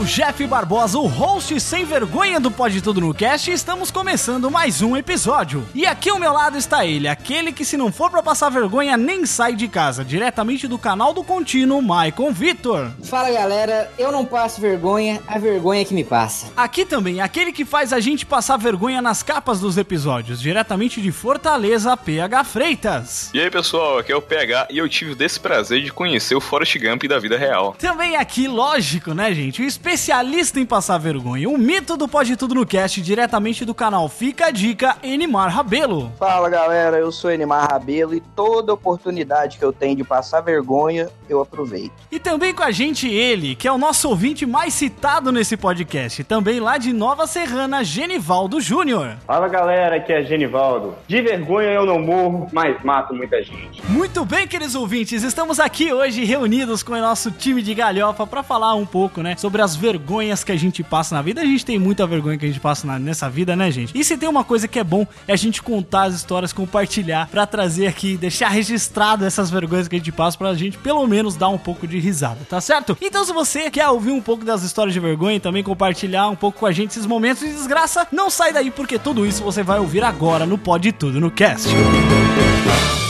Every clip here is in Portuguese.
Sou o Jeff Barbosa, o host sem vergonha do Pode Tudo no Cast, e estamos começando mais um episódio. E aqui ao meu lado está ele, aquele que se não for pra passar vergonha nem sai de casa, diretamente do canal do Contínuo, Maicon Vitor. Fala galera, eu não passo vergonha, a vergonha é que me passa. Aqui também, aquele que faz a gente passar vergonha nas capas dos episódios, diretamente de Fortaleza, PH Freitas. E aí pessoal, aqui é o PH e eu tive o desprazer de conhecer o Forrest Gump da vida real. Também aqui, lógico, né, gente? O especialista em passar vergonha, o mito do Pode Tudo no Cast, diretamente do canal Fica a Dica, Enimar Rabelo. Fala galera, eu sou Enimar Rabelo e toda oportunidade que eu tenho de passar vergonha, eu aproveito. E também com a gente ele, que é o nosso ouvinte mais citado nesse podcast, também lá de Nova Serrana, Genivaldo Júnior. Fala galera, aqui é Genivaldo. De vergonha eu não morro, mas mato muita gente. Muito bem, queridos ouvintes, estamos aqui hoje reunidos com o nosso time de galhofa para falar um pouco, né, sobre as vergonhas que a gente passa na vida. A gente tem muita vergonha que a gente passa na- nessa vida, né, gente? E se tem uma coisa que é bom é a gente contar as histórias, compartilhar, pra trazer aqui, deixar registrado essas vergonhas que a gente passa pra gente pelo menos dar um pouco de risada, tá certo? Então se você quer ouvir um pouco das histórias de vergonha e também compartilhar um pouco com a gente esses momentos de desgraça, não sai daí porque tudo isso você vai ouvir agora no Pode Tudo no Cast. Muito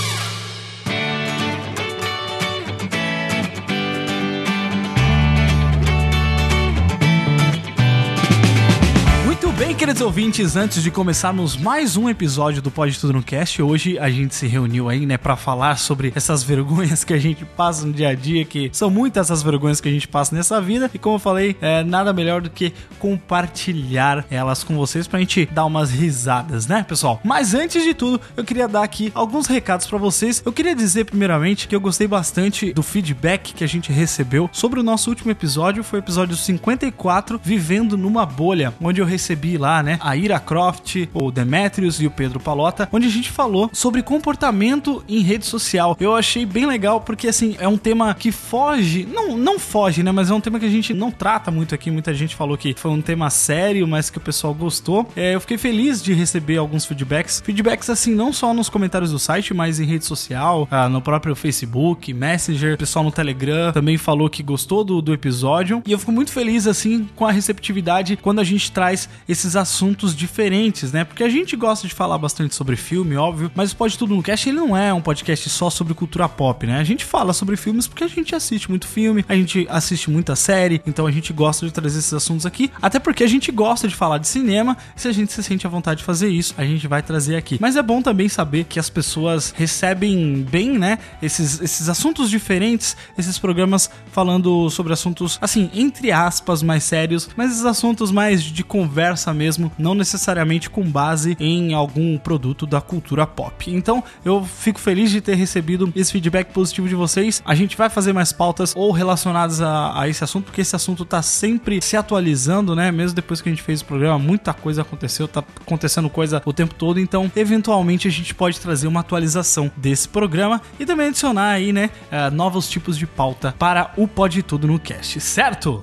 queridos ouvintes, antes de começarmos mais um episódio do Pode Tudo no Cast, hoje a gente se reuniu aí, né, pra falar sobre essas vergonhas que a gente passa no dia a dia, que são muitas essas vergonhas que a gente passa nessa vida, e como eu falei, é nada melhor do que compartilhar elas com vocês pra gente dar umas risadas, né, pessoal? Mas antes de tudo, eu queria dar aqui alguns recados pra vocês. Eu queria dizer primeiramente que eu gostei bastante do feedback que a gente recebeu sobre o nosso último episódio, foi o episódio 54, Vivendo numa Bolha, onde eu recebi lá, né, a Ira Croft, o Demetrius e o Pedro Palota, onde a gente falou sobre comportamento em rede social. Eu achei bem legal porque assim, é um tema que foge, não, não foge, né, mas é um tema que a gente não trata muito aqui. Muita gente falou que foi um tema sério, mas que o pessoal gostou. É, eu fiquei feliz de receber alguns feedbacks. Feedbacks assim, não só nos comentários do site, mas em rede social, ah, no próprio Facebook, Messenger, pessoal no Telegram também falou que gostou do, do episódio. E eu fico muito feliz assim com a receptividade quando a gente traz esses assuntos diferentes, né? Porque a gente gosta de falar bastante sobre filme, óbvio, mas o Pode Tudo no Cast ele não é um podcast só sobre cultura pop, né? A gente fala sobre filmes porque a gente assiste muito filme, a gente assiste muita série, então a gente gosta de trazer esses assuntos aqui, até porque a gente gosta de falar de cinema, se a gente se sente à vontade de fazer isso, a gente vai trazer aqui. Mas é bom também saber que as pessoas recebem bem, né, esses, esses assuntos diferentes, esses programas falando sobre assuntos, assim, entre aspas, mais sérios, mas esses assuntos mais de conversa mesmo, não necessariamente com base em algum produto da cultura pop. Então, eu fico feliz de ter recebido esse feedback positivo de vocês. A gente vai fazer mais pautas ou relacionadas a, a esse assunto, porque esse assunto tá sempre se atualizando, né? Mesmo depois que a gente fez o programa, muita coisa aconteceu, tá acontecendo coisa o tempo todo, então, eventualmente a gente pode trazer uma atualização desse programa e também adicionar aí, né, eh, novos tipos de pauta para o Pode Tudo no Cast, certo?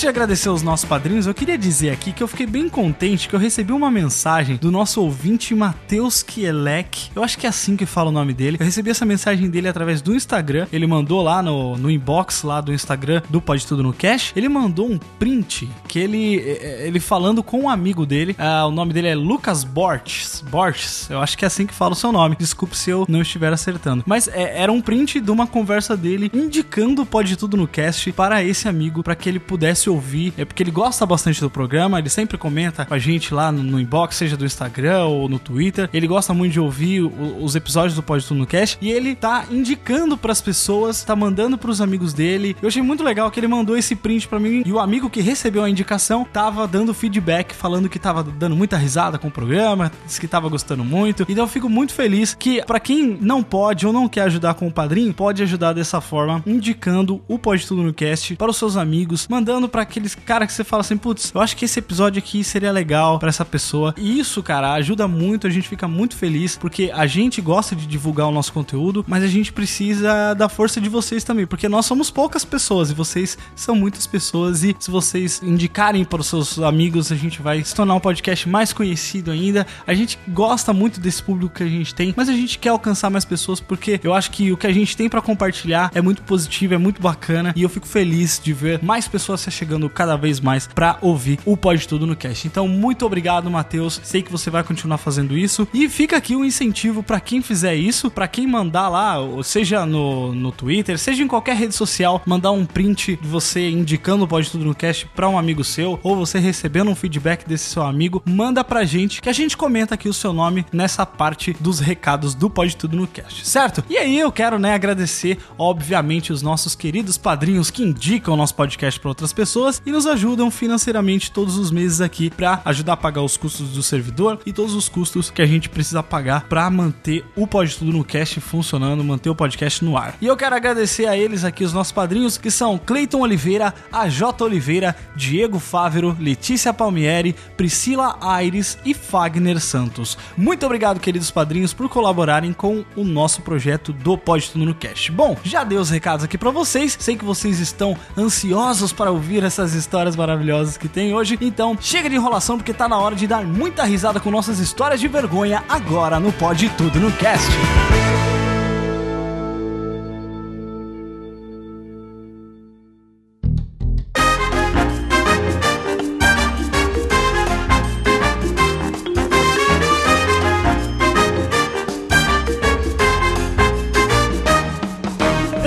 Antes de agradecer aos nossos padrinhos, eu queria dizer aqui que eu fiquei bem contente que eu recebi uma mensagem do nosso ouvinte Matheus Kielek. Eu acho que é assim que fala o nome dele. Eu recebi essa mensagem dele através do Instagram. Ele mandou lá no, no inbox lá do Instagram do Pode Tudo no Cash. Ele mandou um print que ele, eh, ele falando com um amigo dele. Ah, o nome dele é Lucas Borges. Borges, eu acho que é assim que fala o seu nome. Desculpe se eu não estiver acertando. Mas é, era um print de uma conversa dele indicando o Pode Tudo no Cast para esse amigo, para que ele pudesse ouvir, é porque ele gosta bastante do programa, ele sempre comenta com a gente lá no, no inbox, seja do Instagram ou no Twitter. Ele gosta muito de ouvir o- os episódios do Pode Tudo no Cast e ele tá indicando pras pessoas, tá mandando pros amigos dele. Eu achei muito legal que ele mandou esse print pra mim e o amigo que recebeu a indicação tava dando feedback, falando que tava dando muita risada com o programa, disse que tava gostando muito. Então eu fico muito feliz que pra quem não pode ou não quer ajudar com o padrinho, pode ajudar dessa forma, indicando o Pode Tudo no Cast para os seus amigos, mandando pra aqueles cara que você fala assim, putz, eu acho que esse episódio aqui seria legal pra essa pessoa. E isso, cara, ajuda muito, a gente fica muito feliz porque a gente gosta de divulgar o nosso conteúdo, mas a gente precisa da força de vocês também, porque nós somos poucas pessoas e vocês são muitas pessoas e se vocês indicarem para os seus amigos, a gente vai se tornar um podcast mais conhecido ainda. A gente gosta muito desse público que a gente tem, mas a gente quer alcançar mais pessoas porque eu acho que o que a gente tem para compartilhar é muito positivo, é muito bacana e eu fico feliz de ver mais pessoas se chegando cada vez mais para ouvir o Pode Tudo no Cast. Então, muito obrigado, Matheus. Sei que você vai continuar fazendo isso e fica aqui um incentivo para quem fizer isso, para quem mandar lá, seja no, no Twitter, seja em qualquer rede social, mandar um print de você indicando o Pode Tudo no Cast para um amigo seu ou você recebendo um feedback desse seu amigo, manda pra gente que a gente comenta aqui o seu nome nessa parte dos recados do Pode Tudo no Cast, certo? E aí eu quero, né, agradecer, obviamente, os nossos queridos padrinhos que indicam o nosso podcast para outras pessoas e nos ajudam financeiramente todos os meses aqui para ajudar a pagar os custos do servidor e todos os custos que a gente precisa pagar para manter o Pode Tudo no Cast funcionando, manter o podcast no ar. E eu quero agradecer a eles aqui, os nossos padrinhos, que são Cleiton Oliveira, AJ Oliveira, Diego Fávero, Letícia Palmieri, Priscila Aires e Fagner Santos. Muito obrigado, queridos padrinhos, por colaborarem com o nosso projeto do Pode Tudo no Cast. Bom, já dei os recados aqui pra vocês, sei que vocês estão ansiosos para ouvir essas histórias maravilhosas que tem hoje, então chega de enrolação porque tá na hora de dar muita risada com nossas histórias de vergonha agora no Pode Tudo no Cast.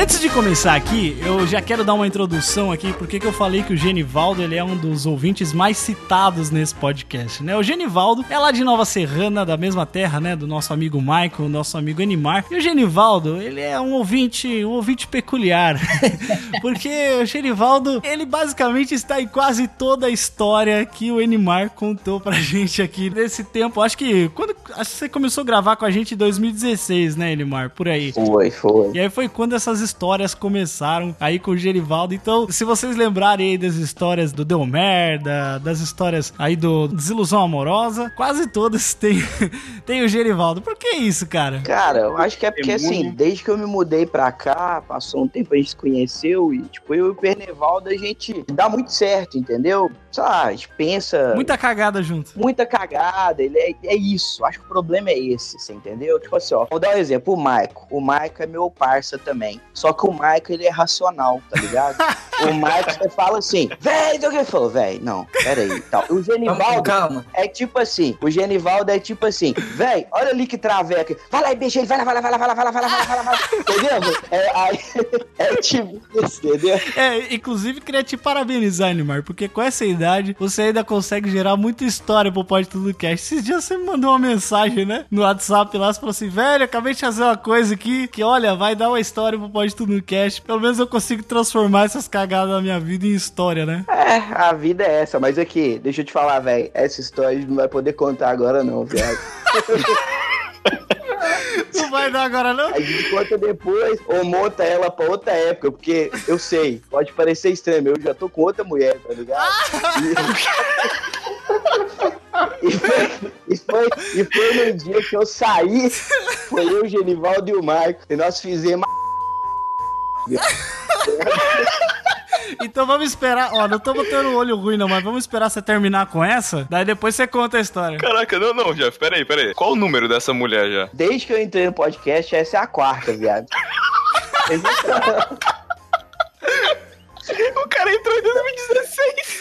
Antes de começar aqui, eu já quero dar uma introdução aqui, porque que eu falei que o Genivaldo ele é um dos ouvintes mais citados nesse podcast, né? O Genivaldo é lá de Nova Serrana, da mesma terra, né? Do nosso amigo Michael, nosso amigo Animar. E o Genivaldo, ele é um ouvinte, um ouvinte peculiar. porque o Genivaldo, ele basicamente está em quase toda a história que o Animar contou pra gente aqui nesse tempo. Acho que quando acho que você começou a gravar com a gente em 2016, né, Animar? Por aí. Foi, foi. E aí foi quando essas histórias começaram aí com o Gerivaldo. Então, se vocês lembrarem aí das histórias do Deu Merda, das histórias aí do Desilusão Amorosa, quase todas tem, tem o Gerivaldo. Por que isso, cara? Cara, eu acho que é porque assim, desde que eu me mudei pra cá, passou um tempo, a gente se conheceu e, tipo, eu e o Pernevaldo, a gente dá muito certo, entendeu? Sei lá, a gente pensa Muita cagada junto. muita cagada, ele é, é isso. Acho que o problema é esse, você entendeu? Tipo assim, ó, vou dar um exemplo, o Maico. O Maico é meu parça também. Só que o Maico, ele é racional, tá ligado? o Maico, você fala assim, véi, do que ele falou, véi, não, peraí, tal. O Genivaldo Calma. é tipo assim, o Genivaldo é tipo assim, véi, olha ali que traveca, vai lá e beija ele, vai lá, vai lá, vai lá, vai lá, vai lá, vai lá, vai lá, vai lá, vai lá, entendeu? É, aí, é tipo isso, entendeu? É, inclusive queria te parabenizar, Animar, porque com essa idade você ainda consegue gerar muita história pro Pode Tudo Cast. Esses dias você me mandou uma mensagem, né? No WhatsApp lá, você falou assim, velho, acabei de fazer uma coisa aqui que, olha, vai dar uma história pro Pode Tudo Cast. Pelo menos eu consigo transformar essas cagadas da minha vida em história, né? É, a vida é essa, mas aqui, deixa eu te falar, velho, essa história a gente não vai poder contar agora não, viado. Não vai dar agora, não? A gente conta depois ou monta ela pra outra época, porque eu sei, pode parecer estranho, eu já tô com outra mulher, tá ligado? E, e foi, e, foi, e foi no dia que eu saí, foi eu, o Genivaldo e o Marco, e nós fizemos Então vamos esperar. Ó, não tô botando o olho ruim, não, mas vamos esperar você terminar com essa. Daí depois você conta a história. Caraca, não, não, Jeff, peraí, peraí. Qual o número dessa mulher já? Desde que eu entrei no podcast, essa é a quarta, viado. O cara entrou em 2016.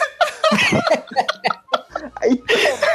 Aí,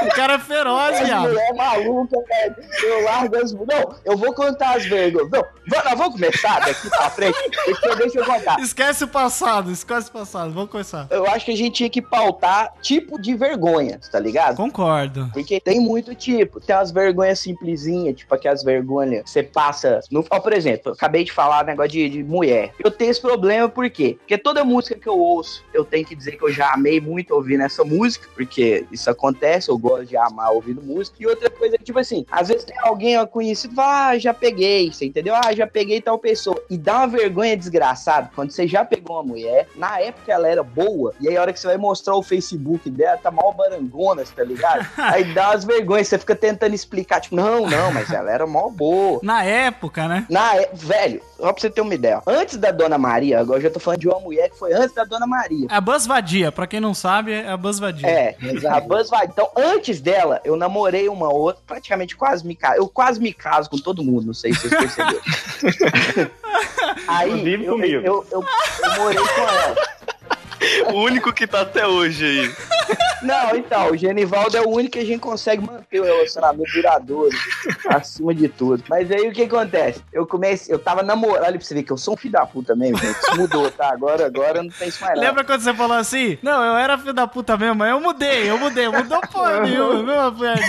O cara é feroz, viado. mulher maluca, velho. Eu largo as. Não, eu vou contar as vergonhas. Não, va- nós vamos começar daqui pra frente. Deixa, eu- deixa eu contar. Esquece o passado, esquece o passado. Vamos começar. Eu acho que a gente tinha que pautar tipo de vergonha, tá ligado? Concordo. Porque tem muito tipo. Tem as vergonhas simplesinhas, tipo aquelas vergonhas que você passa. No... Ó, por exemplo, eu acabei de falar negócio de, de mulher. Eu tenho esse problema por quê? Porque toda música que eu ouço, eu tenho que dizer que eu já amei muito ouvir nessa música, porque isso acontece, eu gosto de amar ouvindo música. E outra coisa é tipo assim, às vezes tem alguém conhecido, fala, ah, já peguei, você entendeu? Ah, já peguei tal pessoa. E dá uma vergonha desgraçada quando você já pegou uma mulher, na época ela era boa, e aí a hora que você vai mostrar o Facebook dela, tá mal barangona, tá ligado? Aí dá umas vergonhas, você fica tentando explicar, tipo, não, não, mas ela era mó boa. Na época, né? Na é... Velho, só pra você ter uma ideia. Antes da Dona Maria, agora eu já tô falando de uma mulher que foi antes da Dona Maria. A Buzz Vadia, pra quem não sabe, é a Buzz Vadia. É, a Buzz vai. Então, antes dela, eu namorei uma outra, praticamente quase me caso. Eu quase me caso com todo mundo, não sei se vocês perceberam. Aí, Inclusive eu, comigo. Eu, eu, eu morei com ela. O único que tá até hoje aí. Não, então, o Genivaldo é o único que a gente consegue manter o relacionamento duradouro, acima de tudo. Mas aí o que acontece? Eu comecei, eu tava namorando, olha pra você ver que eu sou um filho da puta mesmo, gente. Isso mudou, tá? Agora, agora não tem isso mais. Lembra quando você falou assim? Não, eu era filho da puta mesmo, mas eu mudei, eu mudei, mudou porra nenhuma, meu velho.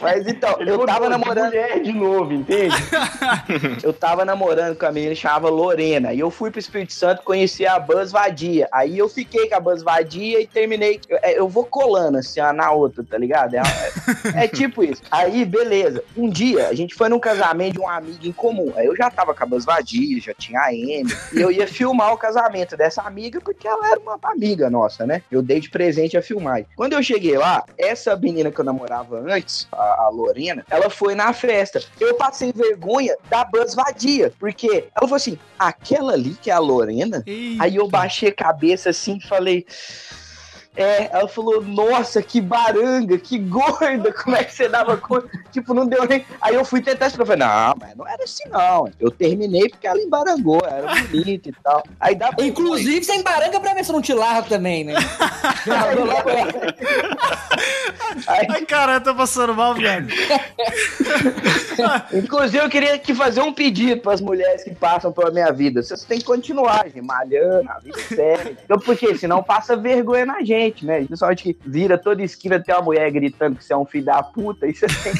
Mas então, Ele eu tava de namorando. mulher de novo, entende? Eu tava namorando com a menina que chamava Lorena. E eu fui pro Espírito Santo conhecer a Buzz Vadia. Aí eu fiquei com a Buzz Vadia e terminei. Eu, é, eu vou colando assim, uma na outra, tá ligado? É, é- é tipo isso. Aí, beleza. Um dia, a gente foi num casamento de um amigo em comum. Aí eu já tava com a Buzz Vadia, já tinha a M. E eu ia filmar o casamento dessa amiga, porque ela era uma amiga nossa, né? Eu dei de presente a filmagem. Quando eu cheguei lá, essa menina que eu namorava antes, a, a Lorena, ela foi na festa. Eu passei vergonha da Buzz Vadia, porque ela falou assim: aquela ali que é a Lorena? Eita. Aí eu baixei a cabeça assim falei. É, ela falou, nossa, que baranga, que gorda, como é que você dava conta? tipo, não deu nem. Aí eu fui tentar explicar, falei, não, mas não era assim, não. Eu terminei porque ela embarangou, era bonita e tal. Aí dá pra. Inclusive, sem baranga pra ver se eu não te largo também, né? Aí, Ai, cara, eu tô passando mal, viado. Inclusive, eu queria que fazer um pedido para as mulheres que passam pela minha vida. Vocês têm que continuar, gente, malhando, a vida é séria. Então, porque senão passa vergonha na gente, né? Principalmente que vira toda esquina tem uma mulher gritando que você é um filho da puta. E você tem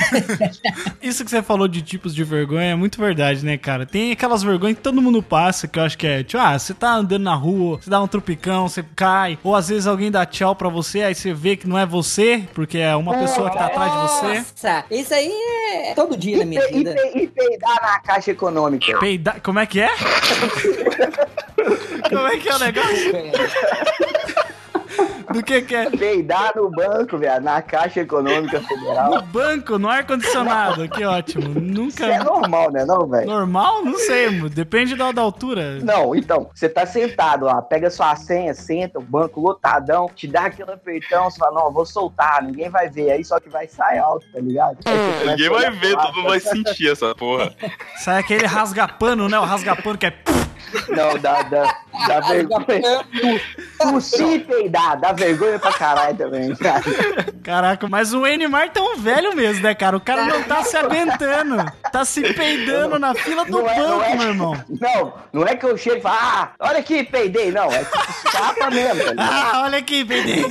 Isso que você falou de tipos de vergonha é muito verdade, né, cara? Tem aquelas vergonhas que todo mundo passa, que eu acho que é, tipo, ah, você tá andando na rua, você dá um tropicão, você cai, ou às vezes alguém dá tchau pra você, aí você vê que não é você, porque é uma pessoa que tá atrás de você. Nossa, isso aí é todo dia na e, minha pe- e, vida. pe- e peidar na caixa econômica. Peidar. Como é que é? Como é que é o negócio? Do que que é? Peidar no banco, viado, na caixa econômica No federal. banco, no ar-condicionado. Que ótimo. Isso é Nunca. normal, né, não, velho? Normal? Não sei, mano. depende da, da altura. Não, então, você tá sentado lá, pega sua senha, senta, o banco lotadão, te dá aquele apertão, você fala, não, eu vou soltar, ninguém vai ver, aí só que vai sair alto, tá ligado? Começa Ninguém vai ver, todo mundo vai sentir essa porra. Sai aquele rasgapano, né? O rasgapano que é. Não, dá, dá, dá vergonha. Tossir peidar, dá vergonha pra caralho também, cara. Caraca, mas o Enimar tá um velho mesmo, né, cara? O cara não tá se aguentando. Tá se peidando na fila do Não é, banco, é. meu irmão. Não, não é que eu chego e falo, ah, olha aqui, peidei, não, é tipo escapa mesmo, tá? Ah, olha aqui, peidei.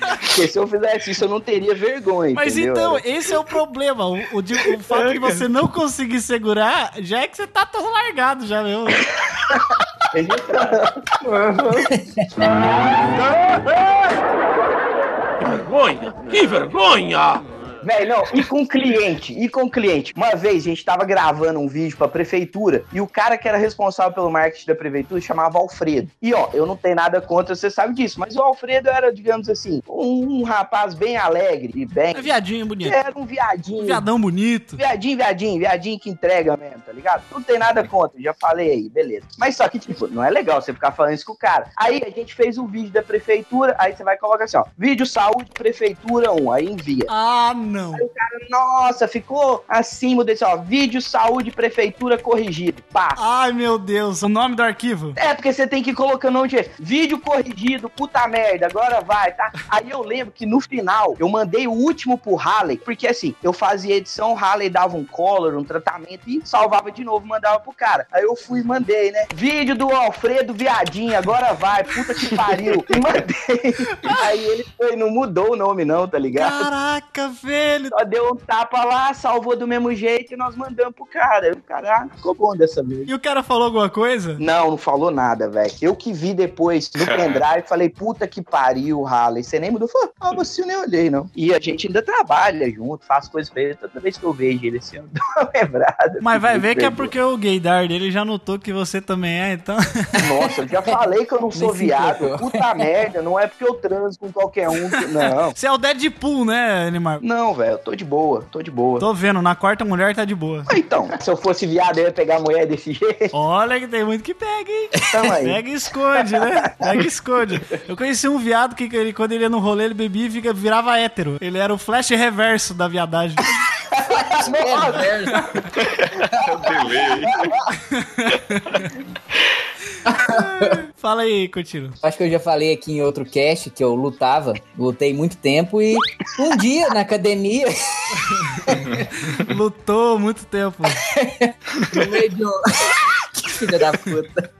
Porque se eu fizesse isso, eu não teria vergonha, Mas entendeu? então, esse é o problema. O, o de- o fato de você não conseguir segurar já é que você tá todo largado já, meu. vergonha! Que vergonha! Velho, não, e com cliente, e com cliente. Uma vez a gente tava gravando um vídeo pra prefeitura e o cara que era responsável pelo marketing da prefeitura chamava Alfredo. E ó, eu não tenho nada contra, você sabe disso, mas o Alfredo era, digamos assim, um, rapaz bem alegre e bem. É viadinho bonito. Era um viadinho. Viadão bonito. Viadinho, viadinho, viadinho que entrega mesmo, tá ligado? Não tem nada contra, já falei aí, beleza. Mas só que, tipo, não é legal você ficar falando isso com o cara. Aí a gente fez o vídeo da prefeitura, aí você vai colocar assim, ó, vídeo saúde prefeitura 1, aí envia. Ah, não. Aí o cara, nossa, ficou acima desse, ó, vídeo saúde prefeitura corrigido. Pá. Ai, meu Deus. O nome do arquivo? É, porque você tem que ir colocando onde é. Vídeo corrigido, puta merda, agora vai, tá? Aí eu lembro que no final eu mandei o último pro Halley, porque assim, eu fazia edição, o Halley dava um color, um tratamento e salvava de novo, mandava pro cara. Aí eu fui e mandei, né? Vídeo do Alfredo Viadinho, agora vai, puta que pariu. E mandei. Aí ele foi, não mudou o nome, não, tá ligado? Caraca, velho. Só deu um tapa lá, salvou do mesmo jeito e nós mandamos pro cara. O cara ah, ficou bom dessa vez. E o cara falou alguma coisa? Não, não falou nada, velho. Eu que vi depois no pendrive, falei, puta que pariu, Harley. Você nem mudou? Falei, ah, você eu nem olhei, não. E a gente ainda trabalha junto, faz coisas pra ele. Toda vez que eu vejo ele assim, eu dou uma lembrada. Mas vai ver que é porque o gaydar dele já notou que você também é, então. Nossa, eu já falei que eu não sou viado. Puta merda, não é porque eu transo com qualquer um. que- Não. Você é o Deadpool, né, Animar? Não, velho, eu tô de boa, tô de boa. Tô vendo, na quarta mulher tá de boa. Ah, Então, se eu fosse viado, eu ia pegar a mulher desse jeito. Olha que tem muito que pega, hein? Tamo aí. Pega e esconde, né? Pega e esconde. Eu conheci um viado que ele, quando ele ia no rolê, ele bebia e fica, virava hétero. Ele era o flash reverso da viadagem. É o delay. Fala aí, Coutinho. Acho que eu já falei aqui em outro cast que eu lutava, lutei muito tempo e um dia na academia, Lutou muito tempo. no meio de um. Que filha da puta.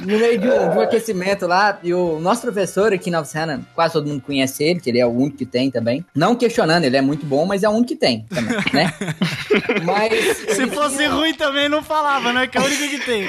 No meio de um, de um aquecimento lá, e o nosso professor aqui na Oficina, quase todo mundo conhece ele, que ele é o único que tem também. Não questionando, ele é muito bom, mas é o único que tem também, né? Mas. Se fosse tinha- ruim também não falava, né? Que é o único que tem.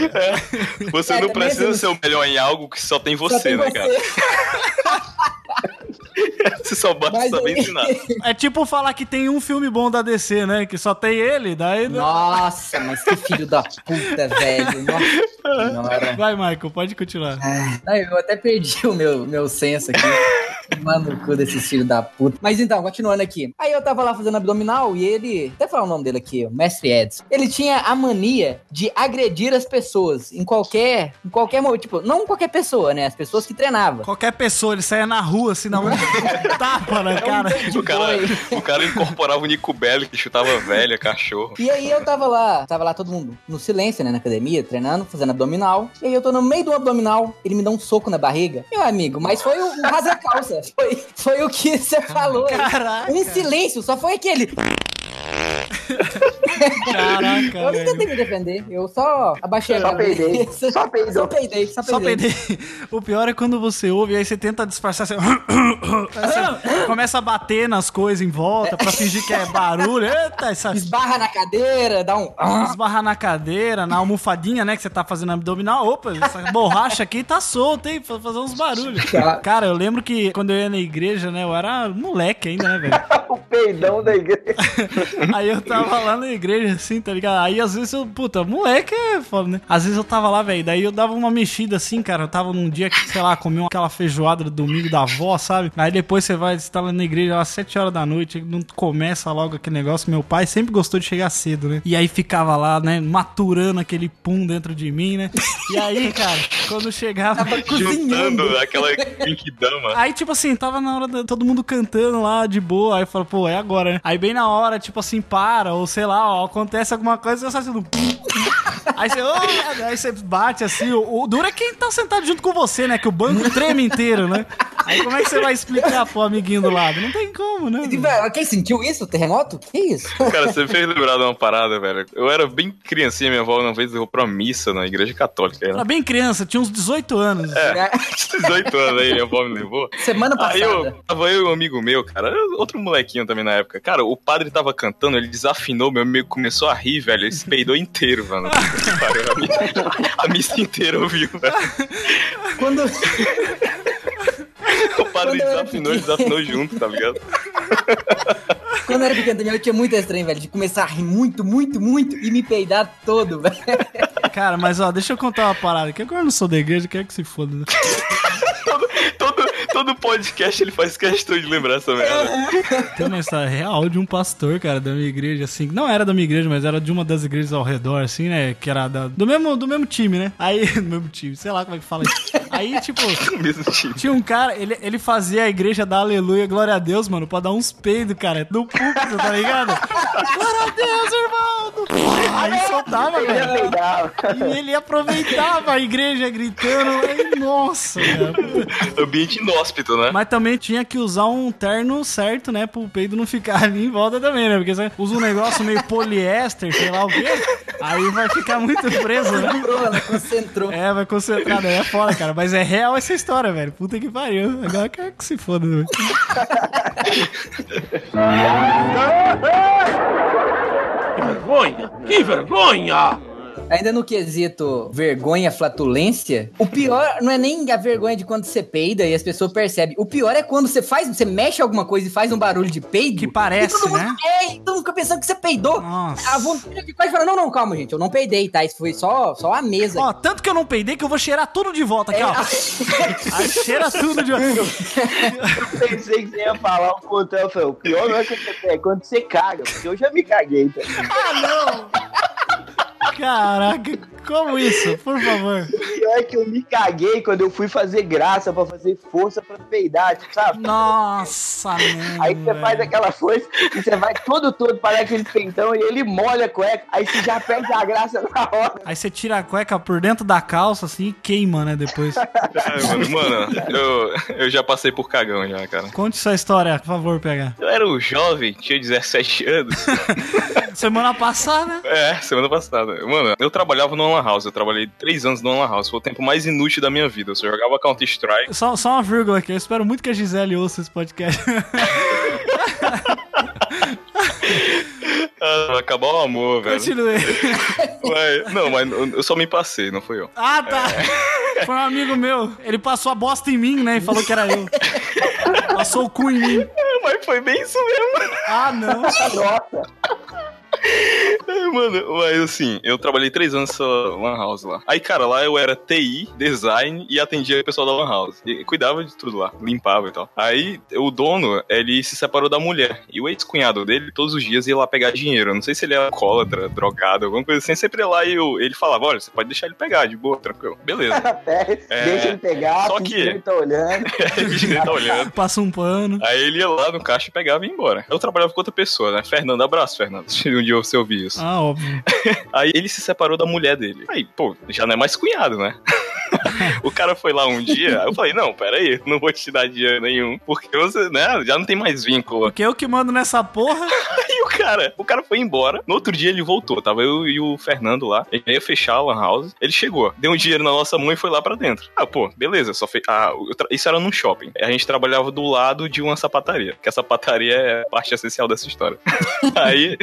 Você É, não precisa você ser o melhor em algo que só tem só você, tem né, cara? Você só basta Mas saber ensinar. É tipo falar que tem um filme bom da DC, né? Que só tem ele, daí. Nossa, mas que filho da puta, velho. Nossa senhora. Vai, Michael, pode continuar. Não, eu até perdi o meu, meu senso aqui. Mano, no cu desse filho da puta. Mas então, continuando aqui. Aí eu tava lá fazendo abdominal e ele. Até falar o nome dele aqui, o Mestre Edson. Ele tinha a mania de agredir as pessoas em qualquer. Em qualquer momento. Tipo, não qualquer pessoa, né? As pessoas que treinavam. Qualquer pessoa, ele saia na rua, assim, na mão, tapa na cara. De O cara, o cara incorporava o Nico Belli, que chutava velha, cachorro. E aí eu tava lá, tava lá todo mundo no silêncio, né, na academia, treinando, fazendo abdominal. E aí eu tô no meio do abdominal, ele me dá um soco na barriga. Meu amigo, mas foi o rasa-calça. Foi, foi o que você falou. Caraca. Um silêncio, só foi aquele. Caraca, Eu não me defender, eu só abaixei Só a peidei. Só peidou. Só peidei, só Só peidei. O pior é quando você ouve, aí você tenta disfarçar, você... Você começa a bater nas coisas em volta pra fingir que é barulho. Eita, essa Esbarra na cadeira, dá um. esbarrar na cadeira, na almofadinha, né, que você tá fazendo abdominal. Opa, essa borracha aqui tá solta, hein, pra fazer uns barulhos. Cara, eu lembro que quando eu ia na igreja, né, eu era moleque ainda, né, velho? o peidão da igreja. Aí eu tava lá na igreja, assim, tá ligado? Aí às vezes eu, puta, moleque é foda, né? Às vezes eu tava lá, velho, daí eu dava uma mexida assim, cara. Eu tava num dia que, sei lá, comi aquela feijoada do domingo da avó, sabe? Aí depois você vai, você tá lá na igreja às 7 horas da noite, não começa logo aquele negócio. Meu pai sempre gostou de chegar cedo, né? E aí ficava lá, né, maturando aquele pum dentro de mim, né? E aí, cara, quando chegava. Juntando aquela pink dama. Aí, tipo assim, tava na hora de todo mundo cantando lá de boa. Aí eu falo, pô, é agora, né? Aí bem na hora, tipo assim, para, ou sei lá, ó, acontece alguma coisa, eu só assim, Aí você, ô, aí você bate assim. O, o duro é quem tá sentado junto com você, né? Que o banco treme inteiro, né? Aí como é que você vai explicar pro amiguinho do lado? Não tem como, né? E, velho, Quem sentiu isso? Terremoto? Que isso? Cara, você fez lembrar de uma parada, velho. Eu era bem criancinha, minha avó uma vez levou pra missa na igreja católica. Era Ela bem criança, tinha uns 18 anos. É. tinha 18 anos aí, minha avó me levou. Semana Aí passada. eu, tava eu e um amigo meu, cara, outro molequinho também na época. Cara, o padre tava cantando, ele desafinou, meu amigo começou a rir, velho. Ele se peidou inteiro, mano. Cara, a, missa, a missa inteira ouviu, velho. Quando. O padre Quando eu era desafinou, ele desafinou junto, tá ligado? Quando eu era pequeno eu tinha muito estranho, velho, de começar a rir muito, muito, muito e me peidar todo, velho. Cara, mas ó, deixa eu contar uma parada. Que agora eu não sou da igreja, quer que se foda, né? Todo, todo podcast ele faz questão de lembrar essa merda. Tem uma história real de um pastor, cara, da minha igreja, assim. Não era da minha igreja, mas era de uma das igrejas ao redor, assim, né? Que era da- do, mesmo, do mesmo time, né? Aí, do mesmo time, sei lá como é que fala isso. Aí, tipo, tinha um cara, ele, ele fazia a igreja da aleluia, glória a Deus, mano, pra dar uns peidos, cara, no púlpito, tá ligado? glória a Deus, irmão! Aí soltava, velho. E ele aproveitava a igreja gritando. Aí, nossa, cara. Ambiente inóspito, né? Mas também tinha que usar um terno certo, né? Pro peido não ficar ali em volta também, né? Porque você usa um negócio meio poliéster, sei lá o quê. Aí vai ficar muito preso, né? Concentrou, né? Concentrou. É, vai concentrar, daí é foda, cara. Mas é real essa história, velho. Puta que pariu. Agora quer que se foda, né? Vergonha! Que vergonha! Ainda no quesito vergonha, flatulência, o pior não é nem a vergonha de quando você peida e as pessoas percebem. O pior é quando você faz, você mexe alguma coisa e faz um barulho de peido. Que parece, e todo mundo, né? É, e todo mundo fica pensando que você peidou. Nossa. A vontade que faz fala, não, não, calma, gente, eu não peidei, tá? Isso foi só, só a mesa. Ó, tanto que eu não peidei que eu vou cheirar tudo de volta aqui, ó. Aí cheira tudo de volta. Eu pensei que você ia falar o contrário. Eu falei, o pior não é quando você é quando você caga, porque eu já me caguei. Tá? Caraca, como isso? Por favor. Pior é que eu me caguei quando eu fui fazer graça pra fazer força pra peidar, tipo, sabe? Nossa, mano. Aí você faz aquela força e você vai todo todo para aquele peitão e ele molha a cueca, aí você já perde a graça na hora. Aí você tira a cueca por dentro da calça, assim, e queima, né, depois. É, mano, mano, eu, eu já passei por cagão já, cara. Conte sua história, por favor, PH. Eu era um jovem, tinha 17 anos. Semana passada, É, semana passada. Mano, eu trabalhava no Lan House. Eu trabalhei três anos no Lan House. Foi o tempo mais inútil da minha vida. Eu só jogava Counter-Strike. só, só uma vírgula aqui. Eu espero muito que a Gisele ouça esse podcast. Ah, vai acabar o amor, velho. Continue. Mas- não, mas eu só me passei, não foi eu. Ah, tá. Foi um amigo meu. Ele passou a bosta em mim, né? E falou que era eu. Passou o cu em mim. É, Mas foi bem isso mesmo. Ah, não. Nossa, É, Mano, mas assim, eu trabalhei três anos nessa Lan House lá. Aí, cara, lá eu era TI, design e atendia o pessoal da Lan House. E cuidava de tudo lá, limpava e tal. Aí, o dono, ele se separou da mulher. E o ex-cunhado dele, todos os dias, ia lá pegar dinheiro. Eu Não sei se ele era alcoólatra, drogado, alguma coisa assim. Sempre ia lá e eu- ele falava: olha, você pode deixar ele pegar, de boa, tranquilo. Beleza. É, deixa ele pegar, só que- ele tá olhando. ele tá olhando. Passa um pano. Aí ele ia lá no caixa e pegava e ia embora. Eu trabalhava com outra pessoa, né? Fernando, abraço, Fernando. Um dia você ouvir isso. Ah, óbvio. Aí ele se separou da mulher dele. Aí, pô, já não é mais cunhado, né? o cara foi lá um dia, eu falei, não, pera aí, não vou te dar dinheiro nenhum, porque você, né, já não tem mais vínculo. Porque eu que mando nessa porra. Aí o cara, o cara foi embora, no outro dia ele voltou, tava eu e o Fernando lá, ele ia fechar a lan house, ele chegou, deu um dinheiro na nossa mão e foi lá pra dentro. Ah, pô, beleza, só fez, ah, isso era num shopping. A gente trabalhava do lado de uma sapataria, que a sapataria é a parte essencial dessa história. aí,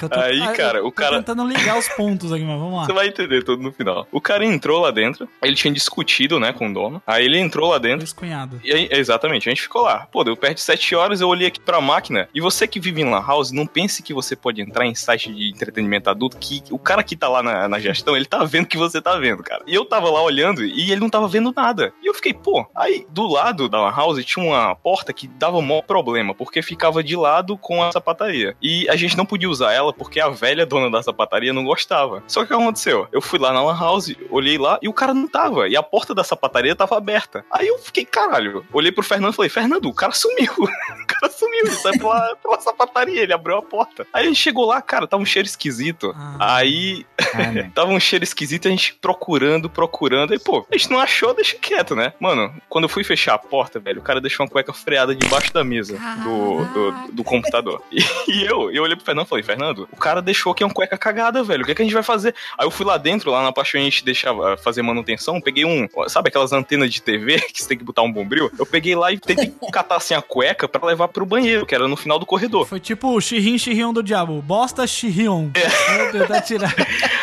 eu tô, Aí, Ah, cara, tô o cara- tentando ligar os pontos aqui, mas vamos lá. Você vai entender tudo no final. O cara entrou lá dentro, ele tinha discutido, né, com o dono. Aí ele entrou lá dentro. Ex-cunhado. E aí, exatamente, a gente ficou lá. Pô, deu perto de 7 horas, eu olhei aqui pra máquina. E você que vive em Lan House, não pense que você pode entrar em site de entretenimento adulto, que o cara que tá lá na, na gestão, ele tá vendo o que você tá vendo, cara. E eu tava lá olhando e ele não tava vendo nada. E eu fiquei, pô, aí do lado da House tinha uma porta que dava maior problema, porque ficava de lado com a sapataria. E a gente não podia usar ela porque a velha dona da sapataria não gostava. Só que o que aconteceu? Eu fui lá na Lan House, olhei lá e o cara não tava. E a porta da sapataria tava aberta. Aí eu fiquei, caralho. Olhei pro Fernando e falei, Fernando, o cara sumiu. o cara sumiu, ele saiu pela, pela sapataria, ele abriu a porta. Aí a gente chegou lá, cara, tava um cheiro esquisito. Ah. Aí Ah, não. tava um cheiro esquisito, a gente procurando, procurando. Aí, pô, a gente não achou, deixa quieto, né? Mano, quando eu fui fechar a porta, velho, o cara deixou uma cueca freada debaixo da mesa do, do, do computador. E, e eu, eu olhei pro Fernando e falei, Fernando, o cara deixou aqui uma cueca cagada, velho. O que, é que a gente vai fazer? Aí eu fui lá dentro, lá na parte onde a gente deixava fazer manutenção, peguei um, sabe aquelas antenas de TV que você tem que botar um bombril? Eu peguei lá e tentei catar assim a cueca pra levar pro banheiro, que era no final do corredor. Foi tipo o Shirin Shirion do diabo. Bosta Shirion. É. Vou tentar tirar,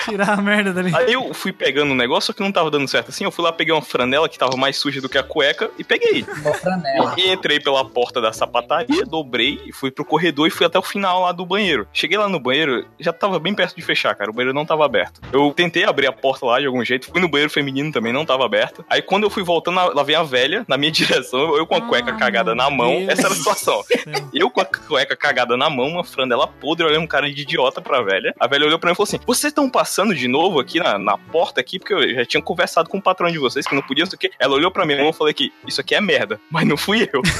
tirar a merda dali. Aí eu fui pegando um negócio, só que não tava dando certo assim. Eu fui lá, peguei uma franela que tava mais suja do que a cueca e peguei. Uma franela. E entrei pela porta da sapataria, dobrei e fui pro corredor e fui até o final lá do banheiro. Cheguei lá no banheiro, já tava bem perto de fechar, cara. O banheiro não tava aberto. Eu tentei abrir a porta lá de algum jeito, fui no banheiro feminino também, não tava aberto. Aí quando eu fui voltando, lá vem a velha na minha direção, eu com a cueca Ah, cagada na mão. meu Essa era a Deus. situação. Eu com a cueca cagada na mão, uma franela podre, olhando um cara de idiota pra velha. A velha olhou pra mim e falou assim: Vocês estão passando de novo aqui na, na porta aqui? Porque eu já tinha conversado com o patrão de vocês que não podia, não sei o quê. Ela olhou pra mão e falou que isso aqui é merda, mas não fui eu.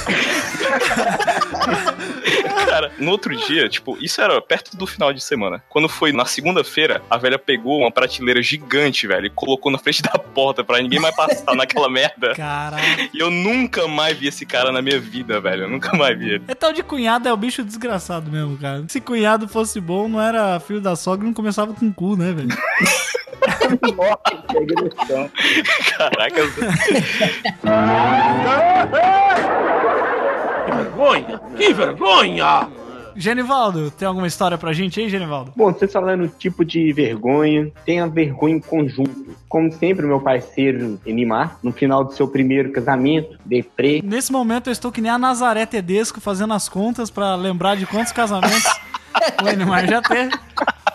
Cara, no outro dia, tipo, isso era perto do final de semana. Quando foi na segunda-feira, a velha pegou uma prateleira gigante, velho, e colocou na frente da porta pra ninguém mais passar naquela merda. Caraca. E eu nunca mais vi esse cara na minha vida, velho. Eu nunca mais vi ele. É tal de cunhado, é o bicho desgraçado mesmo, cara. Se cunhado fosse bom, não era filho da sogra, não começava com cu, né, velho? Nossa, que agressão. Caraca, Que vergonha! Que vergonha! Genivaldo, tem alguma história pra gente aí, Genivaldo? Bom, você falando tipo de vergonha, tem a vergonha em conjunto. Como sempre, meu parceiro Enimar, no final do seu primeiro casamento, deprê, Nesse momento eu estou que nem a Nazaré Tedesco fazendo as contas pra lembrar de quantos casamentos o Neymar já teve.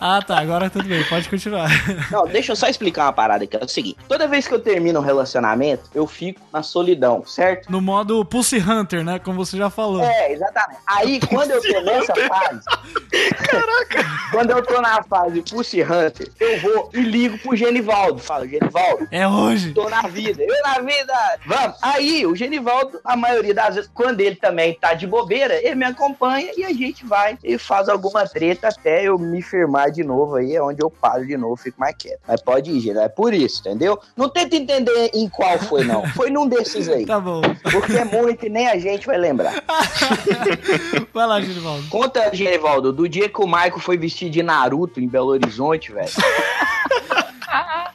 Ah, tá, agora tudo bem, pode continuar. Não, deixa eu só explicar uma parada que é o seguinte: toda vez que eu termino um relacionamento, eu fico na solidão, certo? No modo Pulse Hunter, né? Como você já falou. É, exatamente. Aí, quando eu tô nessa fase. Caraca! Quando eu tô na fase Pussy Hunter, eu vou e ligo pro Genivaldo. Falo, Genivaldo, É hoje. tô na vida, eu na vida. Vamos. Aí, o Genivaldo, a maioria das vezes, quando ele também tá de bobeira, ele me acompanha e a gente vai e faz alguma treta até eu me firmar de novo aí, é onde eu paro de novo, fico mais quieto. Mas pode ir, Genivaldo, é por isso, entendeu? Não tenta entender em qual foi, não. Foi num desses aí. Tá bom. Porque é muito e nem a gente vai lembrar. Vai lá, Genivaldo. Conta, Genivaldo, do dia que o Michael foi vestido de Naruto em Belo Horizonte, velho.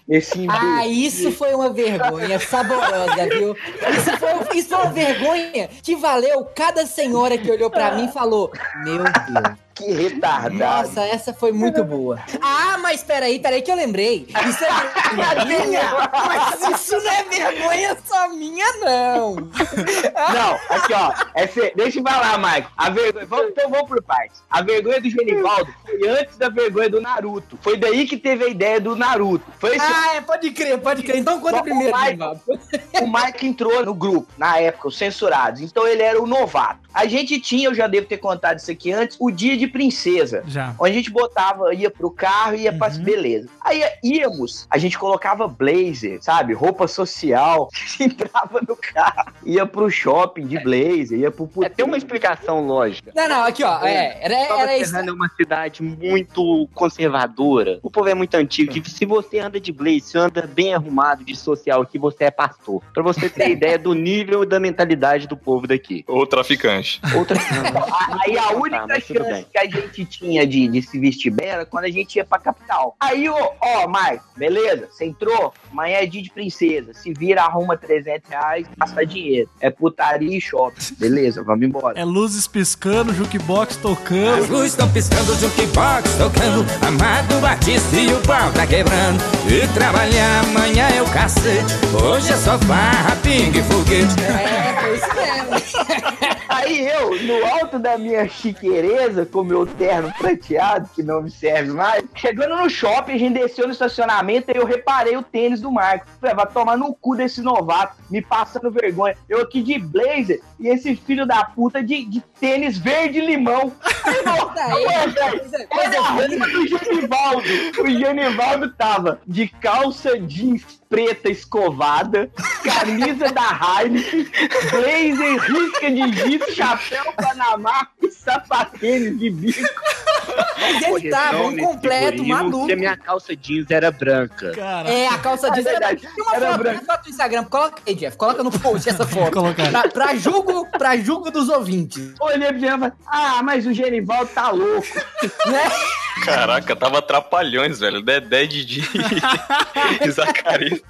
Esse Ah, isso foi uma vergonha saborosa, viu? Isso foi, isso foi uma vergonha que valeu cada senhora que olhou pra mim e falou: Meu Deus. Que retardado. Nossa, essa foi muito boa. Ah, mas peraí, peraí que eu lembrei. Isso é vergonha minha, mas isso não é vergonha só minha, não. Não, aqui ó, é fe- deixa eu falar, Michael. A vergonha, vamos, então vamos por partes. A vergonha do Genivaldo foi antes da vergonha do Naruto. Foi daí que teve a ideia do Naruto. Foi esse Ah, é, pode crer, pode crer. Então conta Só primeiro, o Michael. Genivaldo. o Mike entrou no grupo, na época, os censurados. Então ele era o novato. A gente tinha, eu já devo ter contado isso aqui antes, o dia de princesa. Já. Onde a gente botava, ia pro carro, ia pra Uhum. beleza. Aí íamos, a gente colocava blazer, sabe? Roupa social. Entrava no carro, ia pro shopping de blazer, ia pro é, tem uma explicação lógica. Não, não, aqui, ó. É, era, Nova era isso. É uma cidade muito conservadora. O povo é muito antigo. Que se você anda de blaze, você anda bem arrumado de social aqui, você é pastor. Pra você ter ideia do nível e da mentalidade do povo daqui. Ou traficante. Outra A- Aí a única tudo chance. Que a gente tinha de, de se vestir bem era quando a gente ia pra capital. Aí, ó, ó, Marco, beleza? Você entrou? Amanhã é dia de princesa. Se vira, arruma 300 reais, gasta dinheiro. É putaria e shopping. Beleza, vamos embora. É luzes piscando, jukebox tocando. As luzes estão piscando, o jukebox tocando Amado Batista e o pau tá quebrando E trabalhar amanhã é o cacete Hoje é só farra, pingue e foguete É, isso mesmo. Aí eu, no alto da minha chiqueireza, com meu terno prateado, que não me serve mais, chegando no shopping, a gente desceu no estacionamento e eu reparei o tênis do Marco. Falei, vai tomar no cu desse novato, me passando vergonha. Eu aqui de blazer e esse filho da puta de, de tênis verde-limão. Daí, Ué, velho, coisa- Olha coisa a roupa do Genivaldo. O Genivaldo tava de calça jeans preta escovada, camisa da Heineken, blazer, risca de giz, chapéu Panamá e sapatênis de bico. Mas ele tava um completo maluco. Porque a minha calça jeans era branca. Cara, É, a calça jeans É era verdade, Tem uma era foto, tem uma foto no Instagram. Coloca aí, Jeff. Coloca no post essa foto. Colocar. Pra, pra julgo, pra julgo dos ouvintes. Olhei pro Genivaldo e falei, ah, mas o Genivaldo tá louco. Né? Caraca, tava atrapalhões, velho. Dedé, Didi e Zacarias.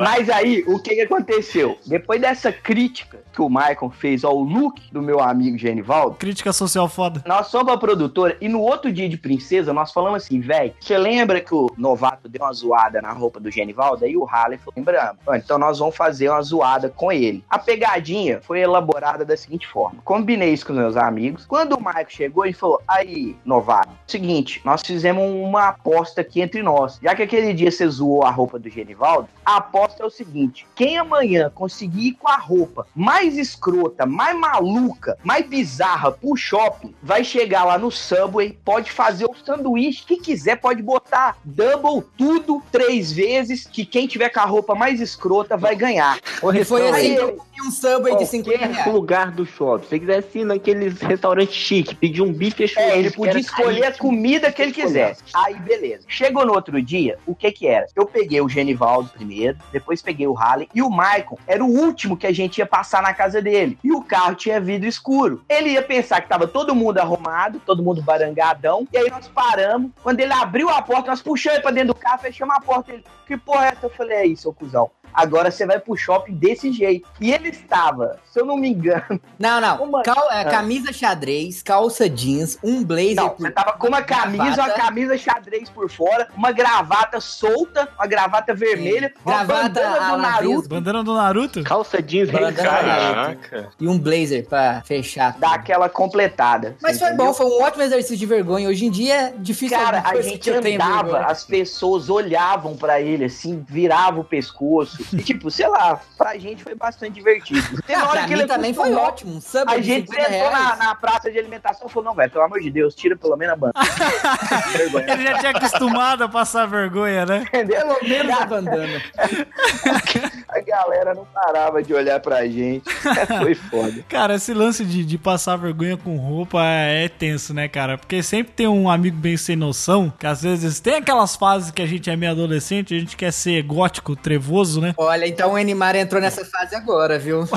Mas aí, o que que aconteceu? Depois dessa crítica que o Michael fez ao look do meu amigo Genivaldo, crítica social foda. Nós fomos pra produtora e no outro dia de princesa nós falamos assim, velho, você lembra que o novato deu uma zoada na roupa do Genivaldo? Aí o Harley falou, lembramos. "Ah, Então nós vamos fazer uma zoada com ele. A pegadinha foi elaborada da seguinte forma. Combinei isso com os meus amigos. Quando o Michael chegou, ele falou, aí, novato, seguinte, nós nós fizemos uma aposta aqui entre nós. Já que aquele dia você zoou a roupa do Genivaldo, a aposta é o seguinte: quem amanhã conseguir ir com a roupa mais escrota, mais maluca, mais bizarra pro shopping, vai chegar lá no Subway, pode fazer o sanduíche que quiser, pode botar double tudo três vezes, que quem tiver com a roupa mais escrota vai ganhar. Foi assim Aí um Subway de 50 Qualquer reais. lugar do shopping. Se você quiser assim, naqueles restaurantes chiques, pedir um bife churrasco. É, ele podia escolher a comida que ele quisesse. Aí, beleza. Chegou no outro dia, o que que era? Eu peguei o Genivaldo primeiro, depois peguei o Harley e o Maicon era o último que a gente ia passar na casa dele. E o carro tinha vidro escuro. Ele ia pensar que tava todo mundo arrumado, todo mundo barangadão, e aí nós paramos. Quando ele abriu a porta, nós puxamos ele pra dentro do carro, fechamos a porta. Ele, que porra é essa? Eu falei, é isso, seu cuzão. Agora você vai pro shopping desse jeito. E ele estava, se eu não me engano, Não, não. Uma- Cal- é, Ah. camisa xadrez, calça jeans, um blazer Não, por você tava com uma camisa, uma camisa xadrez por fora, uma gravata solta, uma gravata vermelha, uma Gravata bandana do Naruto, Bandana do Naruto? Calça jeans, Bandana e um blazer pra fechar. dá aquela completada. Mas foi entendeu? bom, foi um ótimo exercício de vergonha. Hoje em dia é difícil Cara, a gente andava, as pessoas olhavam pra ele assim, virava o pescoço. E tipo, sei lá, pra gente foi bastante divertido. Teve Ah, hora que ele também foi ótimo. Um A gente 50 sentou na, na praça de alimentação e falou: não, velho, pelo amor de Deus, tira pelo menos a banda. Vergonha. Ele já tinha acostumado a passar vergonha, né? Pelo menos a bandana. A galera não parava de olhar pra gente. Foi foda. Cara, esse lance de, de passar vergonha com roupa é, é tenso, né, cara? Porque sempre tem um amigo bem sem noção, que às vezes tem aquelas fases que a gente é meio adolescente, a gente quer ser gótico, trevoso, né? Olha, então o Animar entrou nessa fase agora, viu?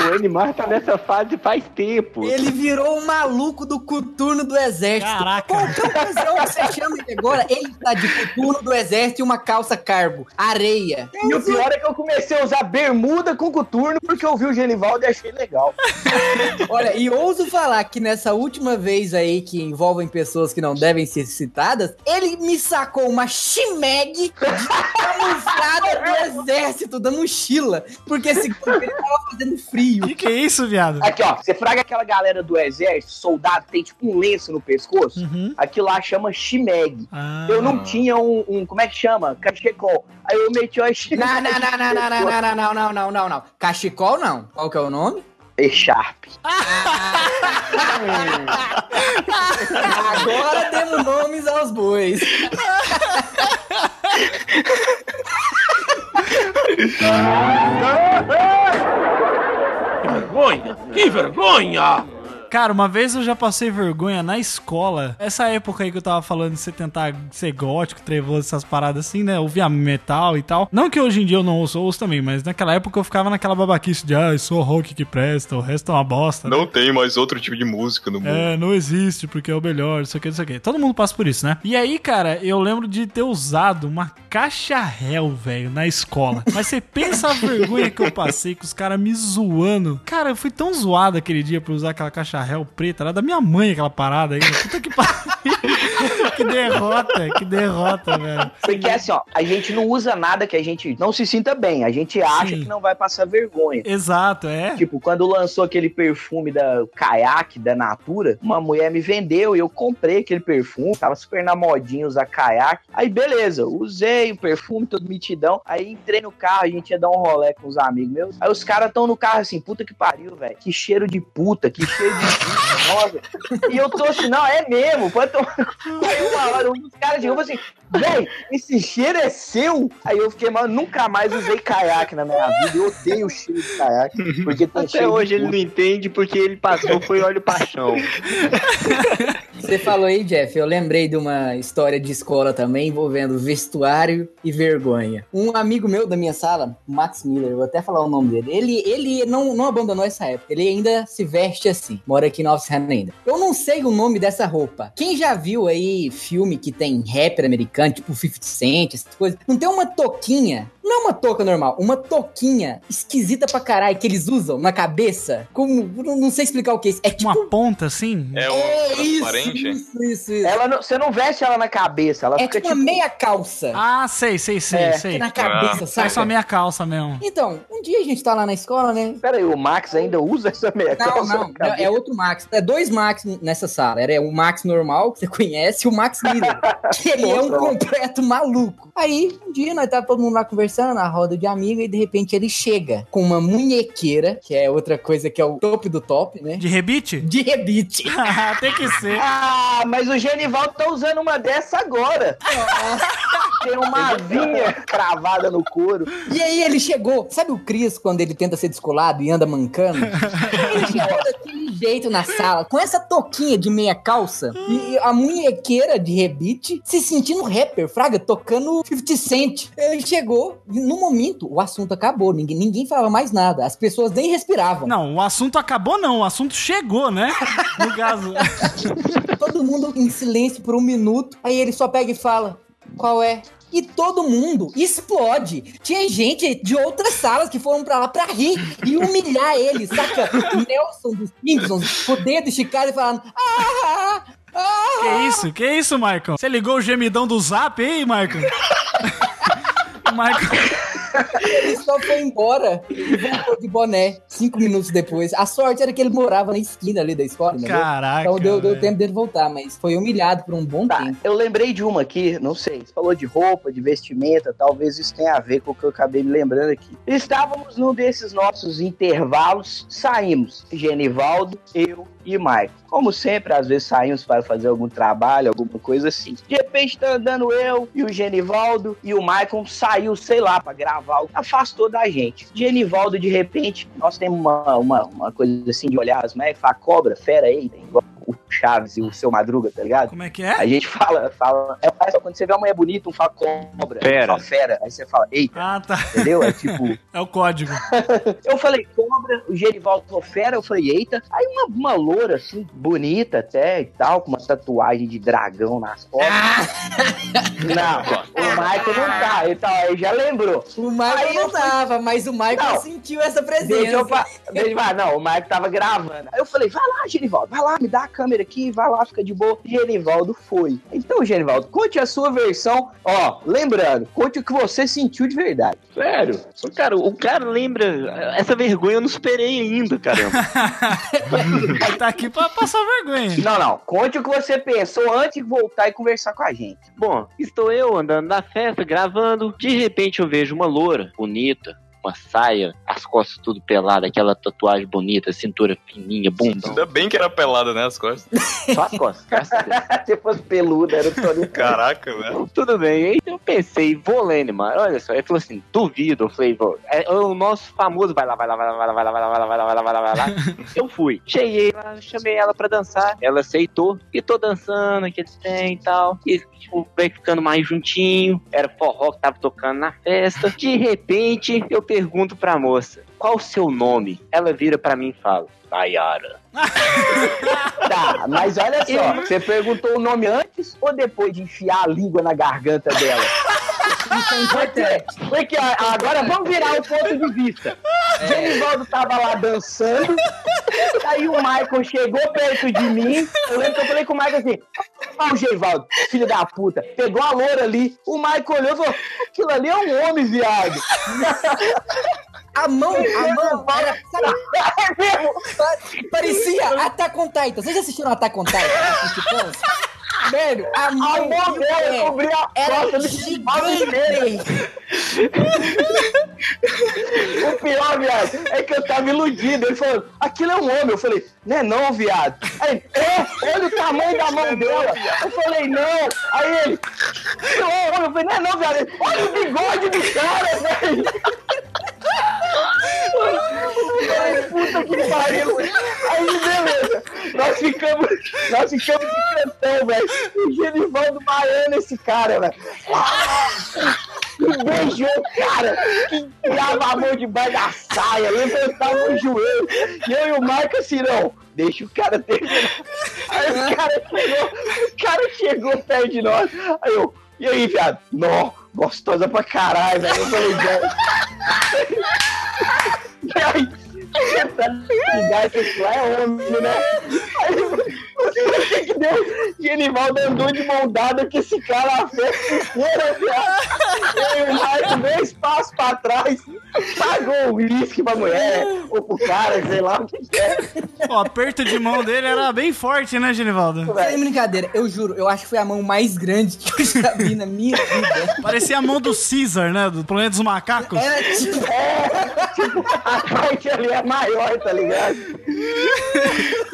O Animar tá nessa fase faz tempo. Ele virou o maluco do coturno do exército. Caraca. Qualquer ocasião que você chama ele agora, ele tá de coturno do exército e uma calça cargo. Areia. E o pior é que eu comecei a usar bermuda com coturno porque eu vi o Genivaldo e achei legal. Olha, e ouso falar que nessa última vez aí que envolvem pessoas que não devem ser citadas, ele me sacou uma chimeg camuflada do exército, da mochila. Porque esse ele tava fazendo O frio. que, que é isso, viado? Aqui, ó, você fraga aquela galera do exército, soldado, tem tipo um lenço no pescoço. Uhum. Aquilo lá chama chimeg. Ah, Eu não tinha um, um- como é que chama? Cachecol. Aí eu meti uma chimeg. Não, não, não, não, não, não, não, não, não, não, não, não, não. Cachecol não. Qual que é o nome? E-Sharp. Agora demos nomes aos bois. Que vergonha! Que vergonha! Cara, uma vez eu já passei vergonha na escola. Essa época aí que eu tava falando de você tentar ser gótico, trevoso, essas paradas assim, né? Ouvia metal e tal. Não que hoje em dia eu não ouço, ouço também, mas naquela época eu ficava naquela babaquice de, ah, eu sou rock que presta, o resto é uma bosta. né? Não tem mais outro tipo de música no mundo. É, não existe, porque é o melhor, isso aqui, isso aqui. Todo mundo passa por isso, né? E aí, cara, eu lembro de ter usado uma caixa réu, velho, na escola. Mas você pensa a vergonha que eu passei com os caras me zoando. Cara, eu fui tão zoado aquele dia por usar aquela caixa réu preta. Era da minha mãe aquela parada aí. Puta que pariu. que derrota, que derrota, velho. Porque assim, ó, a gente não usa nada que a gente não se sinta bem. A gente acha Sim. que não vai passar vergonha. Exato, é. Tipo, quando lançou aquele perfume da Kayak, da Natura, uma mulher me vendeu e eu comprei aquele perfume. Tava super na modinha usar Kayak. Aí, beleza, usei o perfume, todo mitidão. Aí entrei no carro, a gente ia dar um rolê com os amigos meus. Aí os caras tão no carro assim, puta que pariu, velho. Que cheiro de puta, que cheiro de. E eu tô assim, não, é mesmo, pode tomar. Aí uma hora, um dos caras chegou e falou assim, véi, esse cheiro é seu? Aí eu fiquei, mano, nunca mais usei caiaque na minha vida. Eu odeio o cheiro de caiaque. Porque tem Até hoje de ele não entende porque ele passou foi óleo paixão. Você falou aí, Jeff, eu lembrei de uma história de escola também envolvendo vestuário e vergonha. Um amigo meu da minha sala, Max Miller, vou até falar o nome dele, ele, ele não, não abandonou essa época, ele ainda se veste assim, mora aqui em Nova Serrana ainda. Eu não sei o nome dessa roupa. Quem já viu aí filme que tem rapper americano americano, tipo 50 Cent, essas coisas. Não tem uma toquinha, não é uma touca normal, uma toquinha esquisita pra caralho que eles usam na cabeça. Como, não, não sei explicar o que é isso. É tipo... Uma ponta assim? É um É isso, transparente. isso, isso, isso. Ela não- você não veste ela na cabeça, ela É fica tipo tipo. uma meia calça. Ah, sei, sei, sei, É, sei. na cabeça, só sabe? meia calça mesmo. Então, um dia a gente tá lá na escola, né? Pera aí, o Max ainda usa essa meia Não, calça não, não, é outro Max. É dois Max nessa sala. Era o Max normal, que você conhece, e o Max Miller. que ele é um. Completo maluco. Aí, um dia, nós tava todo mundo lá conversando, na roda de amigo, e de repente ele chega com uma munhequeira, que é outra coisa que é o top do top, né? De rebite? De rebite. Tem que ser. Ah, mas o Genivaldo tá usando uma dessa agora. Tem uma vinha cravada no couro. E aí ele chegou, sabe o Cris quando ele tenta ser descolado e anda mancando? ele chegou daquele jeito na sala, com essa toquinha de meia calça e a munhequeira de rebite, se sentindo rapper, fraga, tocando 50 Cent. Ele chegou, e no momento o assunto acabou, ninguém, ninguém falava mais nada, as pessoas nem respiravam. Não, o assunto acabou não, o assunto chegou, né? No caso. Todo mundo em silêncio por um minuto, aí ele só pega e fala, qual é? E todo mundo explode. Tinha gente de outras salas que foram pra lá pra rir e humilhar ele, saca? Nelson dos Simpsons, o dedo esticado e falando. Ah, ah, Que isso? Que isso, Michael? Você ligou o gemidão do zap aí, Michael? Michael. Ele só foi embora e voltou de boné cinco minutos depois. A sorte era que ele morava na esquina ali da escola, né? Caraca. Então deu, deu tempo dele voltar, mas foi humilhado por um bom Tá, tempo. eu lembrei de uma aqui, não sei. Você falou de roupa, de vestimenta, talvez isso tenha a ver com o que eu acabei me lembrando aqui. Estávamos num desses nossos intervalos, saímos. Genivaldo, eu e Maico. Como sempre, às vezes saímos para fazer algum trabalho, alguma coisa assim. De repente tá andando eu e o Genivaldo e o Maicon saiu, sei lá, para gravar, algo, afastou da gente. Genivaldo, de repente, nós temos uma, uma, uma coisa assim de olhar as mecas, fala cobra, fera aí, igual o Chaves e o seu Madruga, tá ligado? Como é que é? A gente fala, fala. É quando você vê uma mulher bonita, um fala cobra. Fera. Fala fera. Aí você fala, eita, Ah, tá. entendeu? É tipo. É o código. Eu falei cobra, o Genivaldo falou fera, eu falei, eita. Aí uma, uma loura, assim, bonita até e tal, com uma tatuagem de dragão nas costas. não, o Michael não tá. Ele, tá, ele já lembrou. O Michael Aí não fui- tava, mas o Michael Não. sentiu essa presença. Deixa eu, deixa eu. Não, o Michael tava gravando. Aí eu falei, vai lá, Genivaldo, vai lá, me dá a câmera aqui, vai lá, fica de boa. Genivaldo foi. Então, Genivaldo, conte a sua versão. Ó, lembrando, conte o que você sentiu de verdade. Sério? Cara, o cara lembra. Essa vergonha eu não superei ainda, caramba. Tá aqui pra passar vergonha. Não, não. Conte o que você pensou antes de voltar e conversar com a gente. Bom, estou eu andando na festa, gravando. De repente eu vejo uma loura, bonita, uma saia, as costas tudo pelada, aquela tatuagem bonita, cintura fininha, bundão. Ainda bem que era pelada, né? As costas. Só as costas, graças. Se fosse peludo, era o Tony. Caraca, velho. Tudo bem, aí eu pensei, vou lá, Neymar, olha só. Ele falou assim, duvido. Eu falei, vou. É o nosso famoso, vai lá, vai lá, vai lá, vai lá, vai lá, vai lá, vai lá, vai lá, vai lá, vai lá, vai lá. Eu fui. Cheguei lá, chamei ela pra dançar. Ela aceitou. E tô dançando, aquele trem e tal. E tipo, vai ficando mais juntinho. Era forró que tava tocando na festa. De repente, eu pergunto pra moça, qual o seu nome? Ela vira pra mim e fala, Nayara. Tá, mas olha só, você perguntou o nome antes ou depois de enfiar a língua na garganta dela? Isso é importante. Porque agora vamos virar o ponto de vista. Genivaldo tava lá dançando, aí o Michael chegou perto de mim. Eu lembro que eu falei com o Michael assim: Ó, o Genivaldo, filho da puta, pegou a loura ali. O Michael olhou e falou: aquilo ali é um homem, viado. A mão, a mão, era, sabe, É parecia Attack on Titan. Vocês já assistiram Attack on Titan? Velho, a A mão, mão e o dela pé cobriu a era gigante. O pior, viado, é que eu tava iludido. Ele falou, aquilo é um homem. Eu falei, não é não, viado. Aí, é, olha o tamanho da mão dela. Eu falei, não. Aí ele, não, é homem. Eu falei, não é não, viado. Olha o bigode do cara, velho. Puta que pariu. Aí, beleza. Nós ficamos, nós ficamos de cantão, velho. O Genivaldo baiano esse cara, velho. Beijou, cara. Que enfiava a mão debaixo da saia, levantava o joelho. E eu e o Marco assim, não. Deixa o cara terminar. Aí o cara chegou, o cara chegou perto de nós. Aí eu, E aí, viado? Nó, gostosa pra caralho, velho. Eu falei, velho. E aí, você tá ligado que lá é homem, né? Aí. Genivaldo andou de mão dada com esse cara a festa inteira, viado. E aí o Marco deu espaço pra trás, pagou o uísque pra mulher, ou pro cara, sei lá o que que é. O aperto de mão dele era bem forte, né, Genivaldo? Sem brincadeira, eu juro, eu acho que foi a mão mais grande que eu já vi na minha vida. Parecia a mão do Caesar, né? Do Planeta dos Macacos. Era tipo, A parte ali é maior, tá ligado?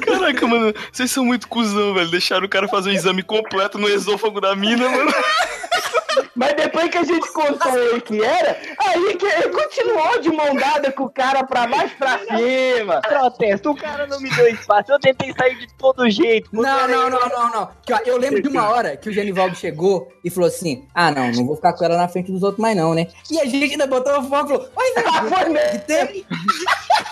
Caraca, mano, vocês são muito cuzão, velho. Deixaram o cara fazer um exame completo no esôfago da mina, mano. Mas depois que a gente contou ele que era, aí que ele continuou de mão dada com o cara pra baixo pra cima. Protesto, o cara não me deu espaço. Eu tentei sair de todo jeito. Não, não, não, não, não. Que, ó, eu lembro de uma hora que o Genivaldo chegou e falou assim: Ah, não, não vou ficar com ela na frente dos outros mais, não, né? E a gente ainda botou o foco e falou: Mas Ah, foi mesmo.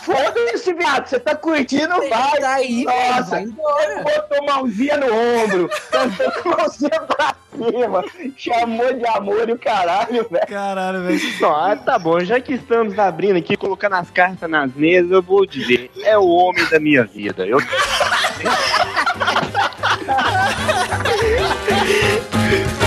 Foda-se, viado. Você tá curtindo, vai. Tá aí, Nossa, vai embora. botou mãozinha no ombro, cantou mãozinha pra cima, chamou de amor e o caralho, velho. Caralho, velho. Ah, tá bom, já que estamos abrindo aqui, colocando as cartas nas mesas, eu vou dizer, é o homem da minha vida. Eu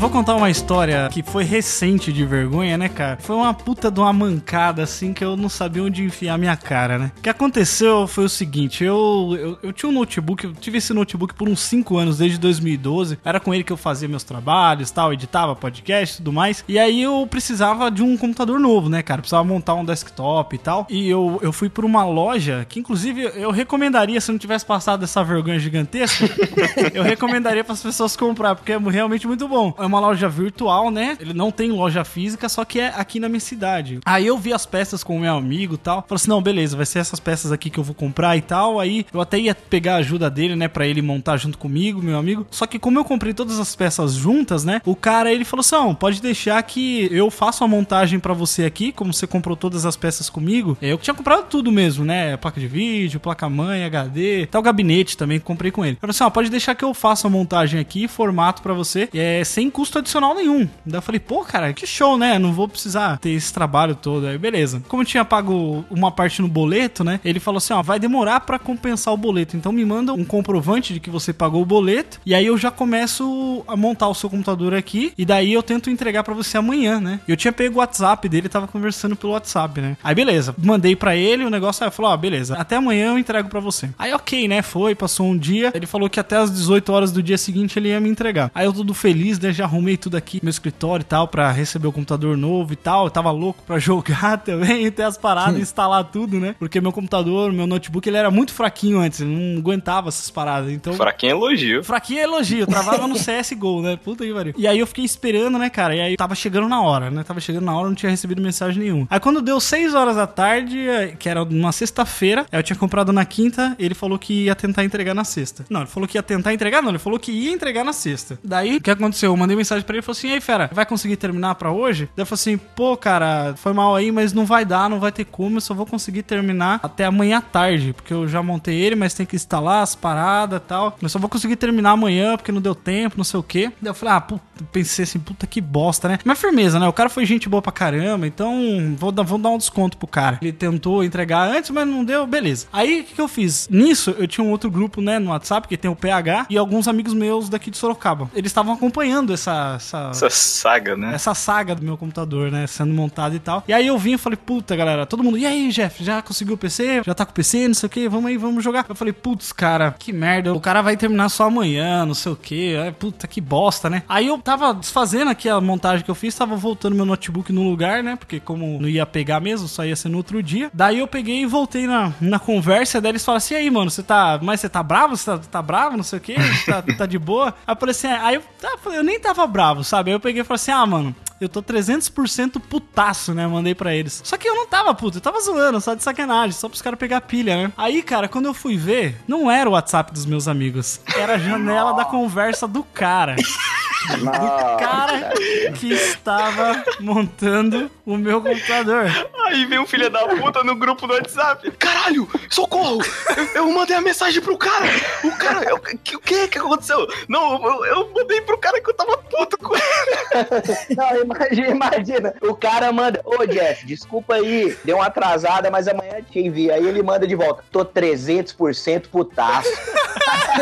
vou contar uma história que foi recente de vergonha, né, cara? Foi uma puta de uma mancada, assim, que eu não sabia onde enfiar minha cara, né? O que aconteceu foi o seguinte, eu, eu, eu tinha um notebook, eu tive esse notebook por uns 5 anos, desde 2012. Era com ele que eu fazia meus trabalhos, tal, editava podcast e tudo mais. E aí eu precisava de um computador novo, né, cara? Precisava montar um desktop e tal. E eu, eu fui por uma loja, que inclusive eu recomendaria, se não tivesse passado essa vergonha gigantesca, eu recomendaria para as pessoas comprar, porque é realmente muito bom. É uma loja virtual, né? Ele não tem loja física, só que é aqui na minha cidade. Aí eu vi as peças com o meu amigo e tal. Falei assim: não, beleza, vai ser essas peças aqui que eu vou comprar e tal. Aí eu até ia pegar a ajuda dele, né? Pra ele montar junto comigo, meu amigo. Só que como eu comprei todas as peças juntas, né? O cara ele falou assim: não, pode deixar que eu faço a montagem pra você aqui, como você comprou todas as peças comigo. Eu tinha comprado tudo mesmo, né? Placa de vídeo, placa-mãe, HD, até o gabinete também comprei com ele. Falei assim: ó, pode deixar que eu faço a montagem aqui, formato pra você, é sem custo adicional nenhum. Daí eu falei, pô, cara, que show, né? Não vou precisar ter esse trabalho todo. Aí, beleza. Como eu tinha pago uma parte no boleto, né? Ele falou assim: ó, vai demorar pra compensar o boleto. Então me manda um comprovante de que você pagou o boleto. E aí eu já começo a montar o seu computador aqui. E daí eu tento entregar pra você amanhã, né? Eu tinha pego o WhatsApp dele, tava conversando pelo WhatsApp, né? Aí beleza. Mandei pra ele o negócio. Aí eu falou: ó, beleza. Até amanhã eu entrego pra você. Aí ok, né? Foi, passou um dia. Ele falou que até as 18 horas do dia seguinte ele ia me entregar. Aí eu tudo feliz, né? Já arrumei tudo aqui, meu escritório e tal, pra receber o computador novo e tal. Eu tava louco pra jogar também, ter as paradas, instalar tudo, né? Porque meu computador, meu notebook, ele era muito fraquinho antes, não aguentava essas paradas. Então. Fraquinho é elogio. Fraquinho é elogio, travava no CSGO, né? Puta que pariu. E aí eu fiquei esperando, né, cara? E aí tava chegando na hora, né? Tava chegando na hora, não tinha recebido mensagem nenhuma. Aí quando deu 6 horas da tarde, eh, que era numa sexta-feira, aí eu tinha comprado na quinta, ele falou que ia tentar entregar na sexta. Não, ele falou que ia tentar entregar, não, ele falou que ia entregar na sexta. Daí, o que aconteceu? Eu mandei mensagem pra ele e falou assim: e aí, fera, vai conseguir terminar pra hoje? Daí eu falei assim: pô, cara, foi mal aí, mas não vai dar, não vai ter como, eu só vou conseguir terminar até amanhã à tarde, porque eu já montei ele, mas tem que instalar as paradas e tal. Eu só vou conseguir terminar amanhã, porque não deu tempo, não sei o quê. Daí eu falei, ah, puta, pensei assim, puta que bosta, né? Mas firmeza, né? O cara foi gente boa pra caramba, então vou dar, vou dar um desconto pro cara. Ele tentou entregar antes, mas não deu, beleza. Aí o que, que eu fiz? Nisso, eu tinha um outro grupo, né, no WhatsApp, que tem o PH, e alguns amigos meus daqui de Sorocaba. Eles estavam acompanhando essa, essa, Essa saga, né? essa saga do meu computador, né? Sendo montado e tal. E aí eu vim e falei, puta, galera, todo mundo, e aí, Jeff, já conseguiu o PC? Já tá com o PC, não sei o que, vamos aí, vamos jogar. Eu falei, putz, cara, que merda, o cara vai terminar só amanhã, não sei o que, puta, que bosta, né? Aí eu tava desfazendo aqui a montagem que eu fiz, tava voltando meu notebook no lugar, né? Porque como não ia pegar mesmo, só ia ser no outro dia. Daí eu peguei e voltei na, na conversa, daí eles falaram assim, e aí, mano, você tá, mas você tá bravo? Você tá, tá bravo, não sei o que, tá, tá de boa? Aí eu falei assim, aí eu, tá, eu nem tava bravo, sabe? Aí eu peguei e falei assim, ah, mano, eu tô 300% putaço, né? Mandei pra eles. Só que eu não tava puto, eu tava zoando, só de sacanagem, só pros caras pegar pilha, né? Aí, cara, quando eu fui ver, não era o WhatsApp dos meus amigos, era a janela da conversa do cara. Nossa. cara que estava montando o meu computador. Aí vem um filho da puta no grupo do WhatsApp. Caralho, socorro! Eu, eu mandei a mensagem pro cara. O cara, eu- que- o que que aconteceu? Não, eu, eu mandei pro cara que eu tava puto com ele. Não, imagina, imagina. O cara manda, ô Jeff, desculpa aí, deu uma atrasada, mas amanhã te envia. Aí ele manda de volta, tô 300% putaço.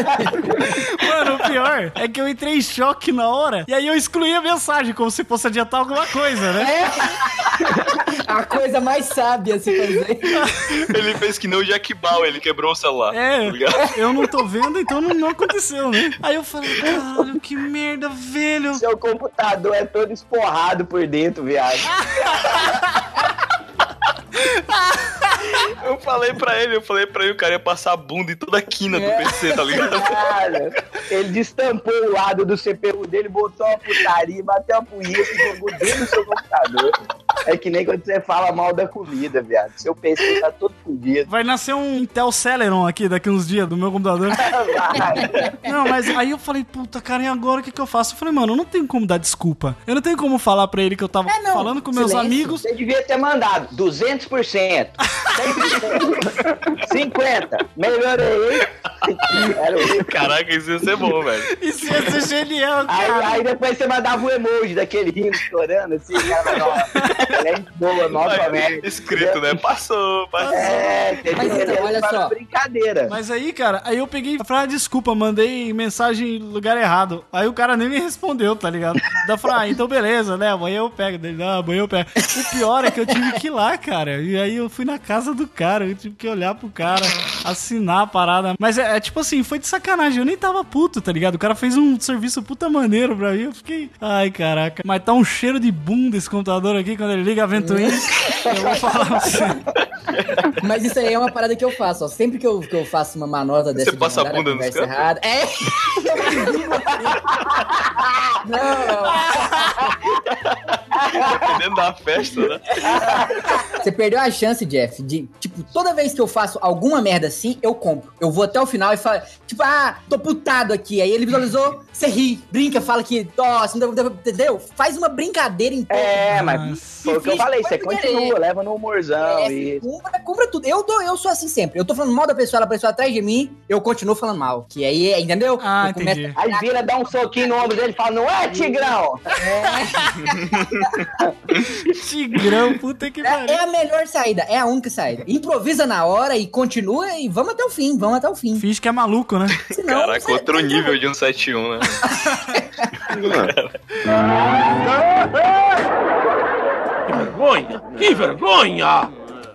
Mano, o pior é que eu entrei em choque na hora e aí eu excluí a mensagem, como se fosse adiantar alguma coisa, né? A coisa mais sábia a se fazer. Ele fez que nem o Jack Bauer, ele quebrou o celular. É, Tá eu não tô vendo, então não, não aconteceu, né? Aí eu falei, caralho, que merda, velho. Seu computador é todo esporrado por dentro, viado. Eu falei pra ele, eu falei pra ele, o cara ia passar a bunda em toda a quina do PC, tá ligado? Cara, ele destampou o lado do CPU dele, botou uma putaria, bateu uma punheta e jogou dentro do seu computador. É que nem quando você fala mal da comida, viado. Seu PC tá todo fodido. Vai nascer um Intel Celeron aqui daqui uns dias do meu computador. Não, mas aí eu falei, puta, cara, e agora o que, que eu faço? Eu falei, mano, eu não tenho como dar desculpa. Eu não tenho como falar pra ele que eu tava É, não. falando com meus Silêncio. amigos. Você devia ter mandado 200%, 100%, 50%. Melhorei. Era Caraca, isso ia ser bom, velho. Isso ia ser genial, Aí, cara. aí depois você mandava o emoji daquele rindo estourando assim, ela é boa, novamente. Escrito, né? Passou, passou. É? Mas então, olha só. brincadeira. Mas aí, cara, aí eu peguei e falei, ah, desculpa, mandei mensagem no lugar errado. Aí o cara nem me respondeu, tá ligado? Daí eu falei, ah, então beleza, né? Amanhã eu pego. Dele, não, amanhã eu pego. O pior é que eu tive que ir lá, cara. E aí eu fui na casa do cara, eu tive que olhar pro cara, assinar a parada. Mas é, é tipo assim, foi de sacanagem. Eu nem tava puto, tá ligado? O cara fez um serviço puta maneiro pra mim. Eu fiquei, ai, caraca. Mas tá um cheiro de bunda esse computador aqui quando ele liga a ventoinha. eu vou falar pra você. Mas isso aí é uma parada que eu faço, ó. Sempre que eu, que eu faço uma manota dessa de passa a bunda cantos? errada. É! não, não. Dentro da festa, né? Você perdeu a chance, Jeff, de, tipo, toda vez que eu faço alguma merda assim, eu compro. Eu vou até o final e falo, tipo, ah, tô putado aqui. Aí ele visualizou, você ri, brinca, fala que, nossa, não deu- entendeu? Faz uma brincadeira em É, mas foi o que eu falei, você continua, querer. leva no humorzão É, e... compra, compra tudo. Eu, tô, eu sou assim sempre. Eu tô falando mal da pessoa, ela apareceu atrás de mim, eu continuo falando mal. Que aí, é, entendeu? Ah, entendi. Aí vira, dá um soquinho no ombro dele e fala, não é, Tigrão? Tigrão, puta que É, é pariu. A melhor saída, é a única saída. Improvisa na hora e continua e vamos até o fim, vamos até o fim. Finge que é maluco, né? Senão, Caraca, você- outro nível de 171, né? Que vergonha! Que vergonha!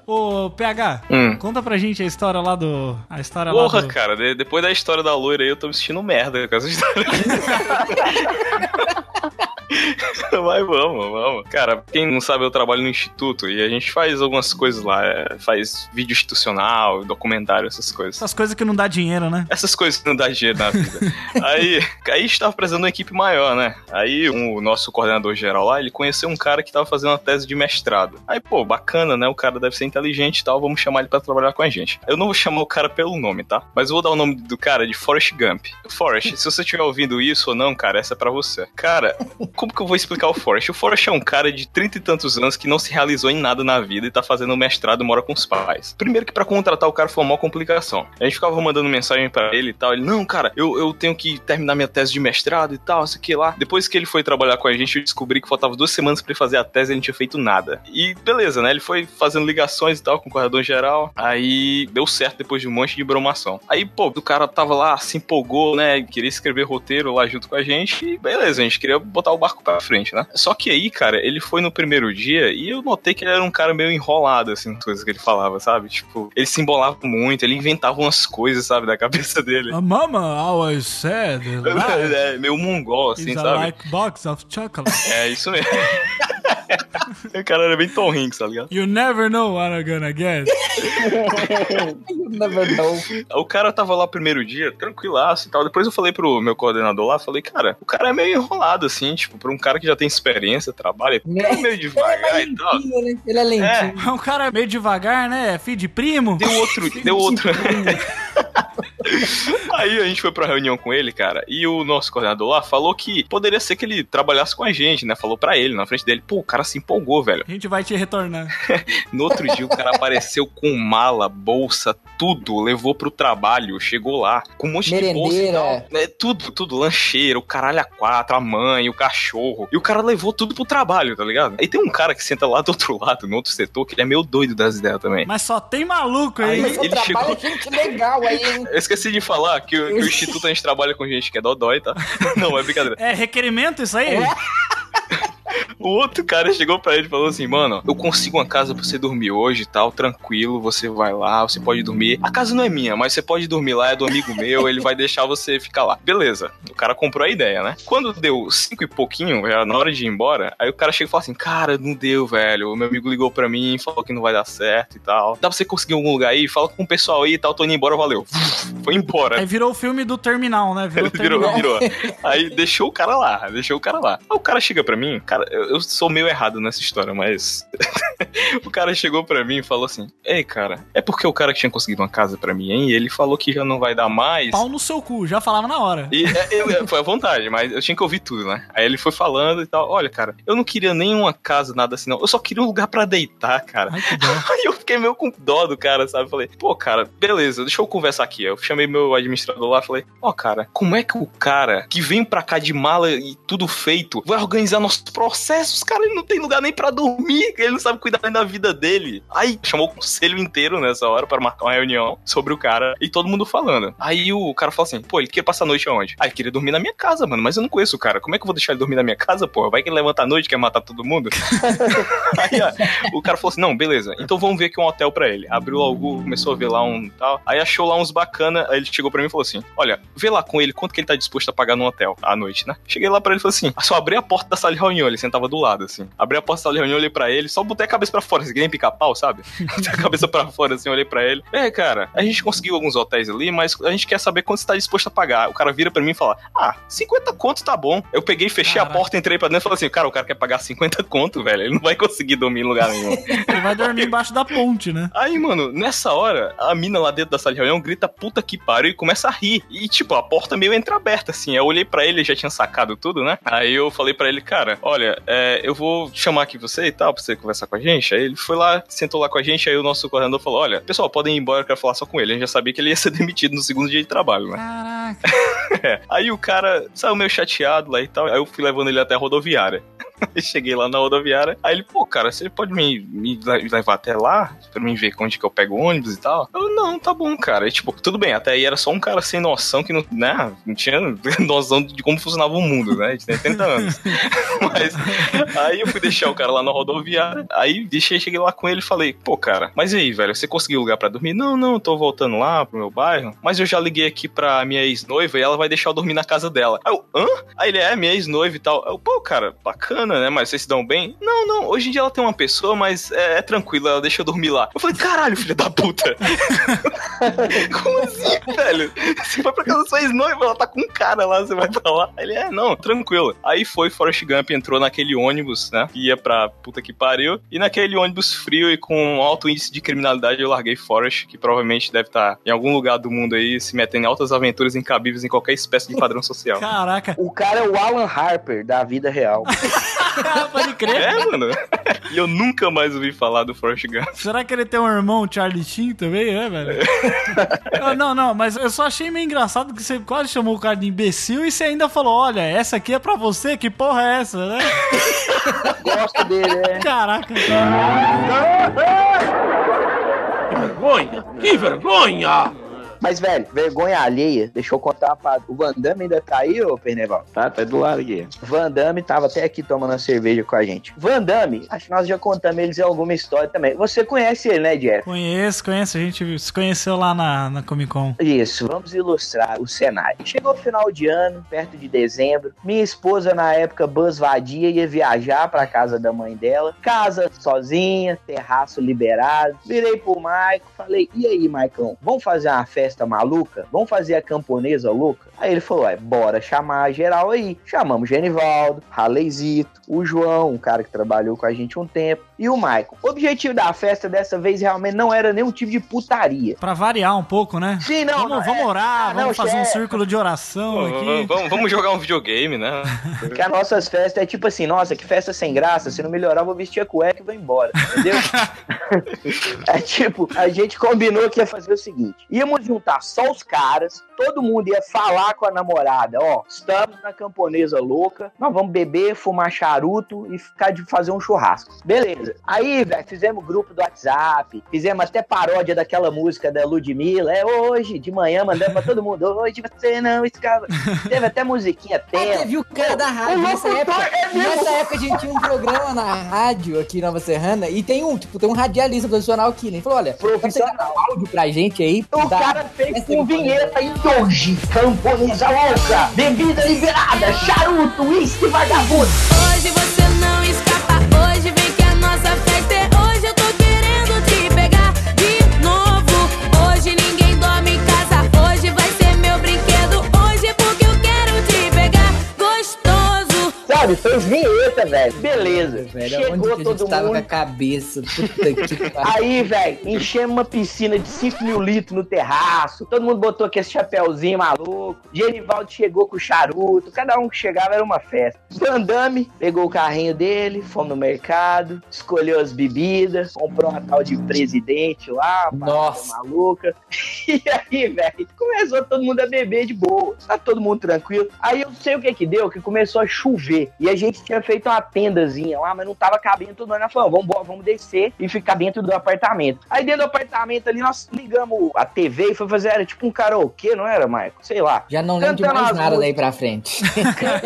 Ô, PH, Hum. conta pra gente a história lá do. A história lá Porra, do. cara, de- depois da história da loira aí, eu tô me sentindo merda com essa história. Mas vamos, vamos. Cara, quem não sabe, eu trabalho no instituto e a gente faz algumas coisas lá. é, faz vídeo institucional, documentário, essas coisas. Essas coisas que não dá dinheiro, né? Essas coisas que não dá dinheiro na vida. aí, aí a gente tava precisando de uma equipe maior, né? Aí o nosso coordenador geral lá, ele conheceu um cara que tava fazendo uma tese de mestrado. Aí, pô, bacana, né? O cara deve ser inteligente e tal, vamos chamar ele pra trabalhar com a gente. Eu não vou chamar o cara pelo nome, tá? Mas eu vou dar o nome do cara de Forrest Gump. Forrest, se você estiver ouvindo isso ou não, cara, essa é pra você. Cara, como que eu vou explicar o Forrest? O Forrest é um cara de trinta e tantos anos que não se realizou em nada na vida e tá fazendo mestrado mora com os pais. Primeiro que pra contratar o cara foi uma complicação. A gente ficava mandando mensagem pra ele e tal. Ele, não, cara, eu, eu tenho que terminar minha tese de mestrado e tal, isso aqui lá. Depois que ele foi trabalhar com a gente, eu descobri que faltava duas semanas pra ele fazer a tese e ele não tinha feito nada. E beleza, né? Ele foi fazendo ligações e tal com o corredor geral. Aí deu certo depois de um monte de bromação. Aí, pô, o cara tava lá, se empolgou, né? Queria escrever roteiro lá junto com a gente. E beleza, a gente queria botar o barco pra frente, né? Só que aí, cara, ele foi no primeiro dia e eu notei que ele era um cara meio enrolado, assim, nas coisas que ele falava, sabe? Tipo, ele se embolava muito, ele inventava umas coisas, sabe, da cabeça dele. A mama always said life É, meio mongol, assim, is a sabe? like box of chocolate. É, isso mesmo. o cara era bem Tom Hanks, tá ligado? You never know what I'm gonna get. You never know. O cara tava lá primeiro dia, tranquilaço e tal. Depois eu falei pro meu coordenador lá, falei, cara, o cara é meio enrolado, assim, tipo, pra um cara que já tem experiência, trabalha, cara é meio devagar e tal. Lentinho, né? Ele é lentinho. O cara é meio devagar, né? Filho de primo. Deu outro, deu outro. Aí a gente foi pra reunião com ele, cara, e o nosso coordenador lá falou que poderia ser que ele trabalhasse com a gente, né? Falou pra ele, na frente dele. Pô, o cara se empolgou, velho. A gente vai te retornar. No outro dia o cara apareceu com mala, bolsa, tudo, levou pro trabalho, chegou lá, com um monte de bolsa e Merendeira. tal. né, tudo, tudo, lancheira, o caralho a quatro, a mãe, o cachorro. E o cara levou tudo pro trabalho, tá ligado? Aí tem um cara que senta lá do outro lado, no outro setor, que ele é meio doido das ideias também. Mas só tem maluco aí. Aí- ele trabalho chegou- gente legal aí, hein? Eu esqueci de falar que, o- que o Instituto a gente trabalha com gente que é dodói, tá? Não, é brincadeira. É requerimento isso aí? É. O outro cara chegou pra ele e falou assim: Mano, eu consigo uma casa pra você dormir hoje e tal, tranquilo. Você vai lá, você pode dormir. A casa não é minha, mas você pode dormir lá, é do amigo meu, ele vai deixar você ficar lá. Beleza, o cara comprou a ideia, né? Quando deu cinco e pouquinho, já na hora de ir embora, aí o cara chega e fala assim: Cara, não deu, velho. O meu amigo ligou pra mim, falou que não vai dar certo e tal. Dá pra você conseguir algum lugar aí? Fala com o pessoal aí e tal, tô indo embora, valeu. Foi embora. Aí virou o filme do Terminal, né? Virou Virou, virou. Aí deixou o cara lá, deixou o cara lá. Aí o cara chega pra mim, cara, eu, eu sou meio errado nessa história, mas. o cara chegou pra mim e falou assim: Ei, cara, é porque o cara que tinha conseguido uma casa pra mim, hein? E ele falou que já não vai dar mais. Pau no seu cu, já falava na hora. E é, eu- eu- foi à vontade, mas eu tinha que ouvir tudo, né? Aí ele foi falando e tal. Olha, cara, eu não queria nenhuma casa, nada assim, não. Eu só queria um lugar pra deitar, cara. Ai. Aí eu fiquei meio com dó do cara, sabe? Falei, pô, cara, beleza, deixa eu conversar aqui. Eu chamei meu administrador lá falei, ó, cara, como é que o cara que vem pra cá de mala e tudo feito vai organizar nossos processos? Cara, ele não tem lugar nem pra dormir, ele não sabe cuidar nem da vida dele. Aí chamou o conselho inteiro nessa hora pra marcar uma reunião sobre o cara e todo mundo falando. Aí o cara falou assim, pô, ele queria passar a noite aonde? Ah, ele queria dormir na minha casa, mano, mas eu não conheço o cara. Como é que eu vou deixar ele dormir na minha casa, porra? Vai que ele levanta à noite quer matar todo mundo? Aí, ó, o cara falou assim: não, beleza, então vamos ver aqui um hotel pra ele. Abriu lá o Google, começou a ver lá um tal. Aí achou lá uns bacana. Aí ele chegou pra mim e falou assim: olha, vê lá com ele quanto que ele tá disposto a pagar no hotel à noite, né? Cheguei lá pra ele e falei assim: só abri a porta da sala de reunião, ele sentava do lado, assim. Abri a porta da sala de reunião, olhei pra ele, só botei a cabeça pra fora, assim, que nem pica-pau, sabe? Botei a cabeça pra fora, assim, olhei pra ele. É, cara, a gente conseguiu alguns hotéis ali, mas a gente quer saber quanto você tá disposto a pagar. O cara vira pra mim e fala: ah, 50 contos tá bom. Eu peguei, fechei Caraca. a porta, entrei pra dentro e falei assim: cara, o cara quer pagar 50 conto, velho. Ele não vai conseguir dormir em lugar nenhum. Ele vai dormir embaixo da ponte, né? Aí, mano, nessa hora, a mina lá dentro da sala de reunião grita puta que pariu e começa a rir. E, tipo, a porta meio entreaberta, assim. Eu olhei pra ele, ele já tinha sacado tudo, né? Aí eu falei pra ele, cara, olha, é, eu vou chamar aqui você e tal, pra você conversar com a gente. Aí ele foi lá, sentou lá com a gente, aí o nosso coordenador falou, olha, pessoal, podem ir embora, eu quero falar só com ele. A gente já sabia que ele ia ser demitido no segundo dia de trabalho, né? Caraca. É. Aí o cara saiu meio chateado lá e tal. Aí eu fui levando ele até a rodoviária. Cheguei lá na rodoviária. Aí ele, pô, cara, você pode me, me le- levar até lá? Pra mim ver onde que eu pego ônibus e tal? Eu, não, tá bom, cara. E, tipo, tudo bem, até aí era só um cara sem noção que não, né, não tinha noção de como funcionava o mundo, né? Tem 30 anos. Mas aí eu fui deixar o cara lá na rodoviária. Aí deixei, cheguei lá com ele e falei, pô, cara, mas e aí, velho, você conseguiu lugar pra dormir? Não, não, tô voltando lá pro meu bairro. Mas eu já liguei aqui pra minha ex-noiva e ela vai deixar eu dormir na casa dela. Aí eu, hã? Aí ele é minha ex-noiva e tal. Eu, pô, cara, bacana, né? Mas vocês se dão bem? Não, não, hoje em dia ela tem uma pessoa, mas é, é tranquilo, ela deixa eu dormir lá. Eu falei, caralho, filha da puta. Como assim, velho? Você vai pra casa da sua ex-noiva, ela tá com um cara lá, você vai pra lá. Ele é, não, tranquilo. Aí foi, Forrest Gump entrou naquele ônibus, né? Que ia pra puta que pariu. E naquele ônibus frio e com alto índice de criminalidade, eu larguei Forrest, que provavelmente deve estar em algum lugar do mundo aí, se metendo em altas aventuras incabíveis em qualquer espécie de padrão social. Caraca. O cara é o Alan Harper da vida real. Pode crer. É, mano. E eu nunca mais ouvi falar do Forrest Gump. Será que ele tem um irmão Charlie Sheen também, é, velho? Não, não, mas eu só achei meio engraçado que você quase chamou o cara de imbecil e você ainda falou: olha, essa aqui é pra você, que porra é essa, né? Gosto dele, é. Caraca. Que vergonha! Que vergonha! Mas, velho, vergonha alheia. Deixa eu contar uma parada. O Van Damme ainda tá aí, ô Perneval? Tá, tá do lado aqui. Van Damme tava até aqui tomando uma cerveja com a gente. Van Damme, acho que nós já contamos eles em alguma história também. Você conhece ele, né, Jeff? Conheço, conheço. A gente se conheceu lá na, na Comic Con. Isso, vamos ilustrar o cenário. Chegou o final de ano, perto de dezembro. Minha esposa, na época, Buzz Vadia, ia viajar pra casa da mãe dela. Casa sozinha, terraço liberado. Virei pro Maico, falei: e aí, Maicão, vamos fazer uma festa maluca? Vamos fazer a camponesa louca? Aí ele falou, é, bora chamar a geral aí. Chamamos o Genivaldo, Raleizito, o João, um cara que trabalhou com a gente um tempo, e o Maicon. O objetivo da festa dessa vez realmente não era nenhum tipo de putaria. Pra variar um pouco, né? Sim, não, vamos, não, vamos é- orar, ah, não, vamos fazer um chefe. círculo de oração aqui. vamos, vamos jogar um videogame, né? Que as nossas festas é tipo assim, nossa, que festa sem graça, se não melhorar eu vou vestir a cueca e vou embora, entendeu? é tipo, a gente combinou que ia fazer o seguinte, íamos juntar só os caras, todo mundo ia falar com a namorada, ó, estamos na camponesa louca, nós vamos beber, fumar charuto e ficar de fazer um churrasco. Beleza. Aí, velho, fizemos grupo do WhatsApp, fizemos até paródia daquela música da Ludmilla, é hoje, de manhã, mandando pra todo mundo, hoje você não escapa. Teve até musiquinha Ah, tema. teve o cara da rádio. Nessa locutor época, é nessa época a gente tinha um programa na rádio aqui em Nova Serrana e tem um, tipo, tem um radialista profissional aqui, né? Ele falou, olha, Profissional. áudio pra gente aí. O cara fez com vinheta e hoje, camponesa louca, bebida liberada, charuto, uísque, vagabundo. Hoje você não escapa, hoje vem que a nossa festa é hoje. Eu tô Sabe, fez vinheta, velho. Beleza. Velho, Chegou todo tava com a mundo. cabeça? Puta que. Aí, velho, enchemos uma piscina de 5 mil litros no terraço. Todo mundo botou aquele chapéuzinho maluco. Genivaldo chegou com o charuto. Cada um que chegava era uma festa. Vandame pegou o carrinho dele, fomos no mercado, escolheu as bebidas, comprou uma tal de presidente lá, Nossa. maluca. E aí, velho, começou todo mundo a beber de boa. Tá todo mundo tranquilo. Aí eu sei o que que deu, que começou a chover. E a gente tinha feito uma tendazinha lá, mas não tava cabendo tudo. Nós falamos, vamos, vamos descer e ficar dentro do apartamento. Aí dentro do apartamento ali, nós ligamos a TV e foi fazer, era tipo um karaokê, não era, Marco? Sei lá. Já não lembro de mais nada músicas. daí pra frente.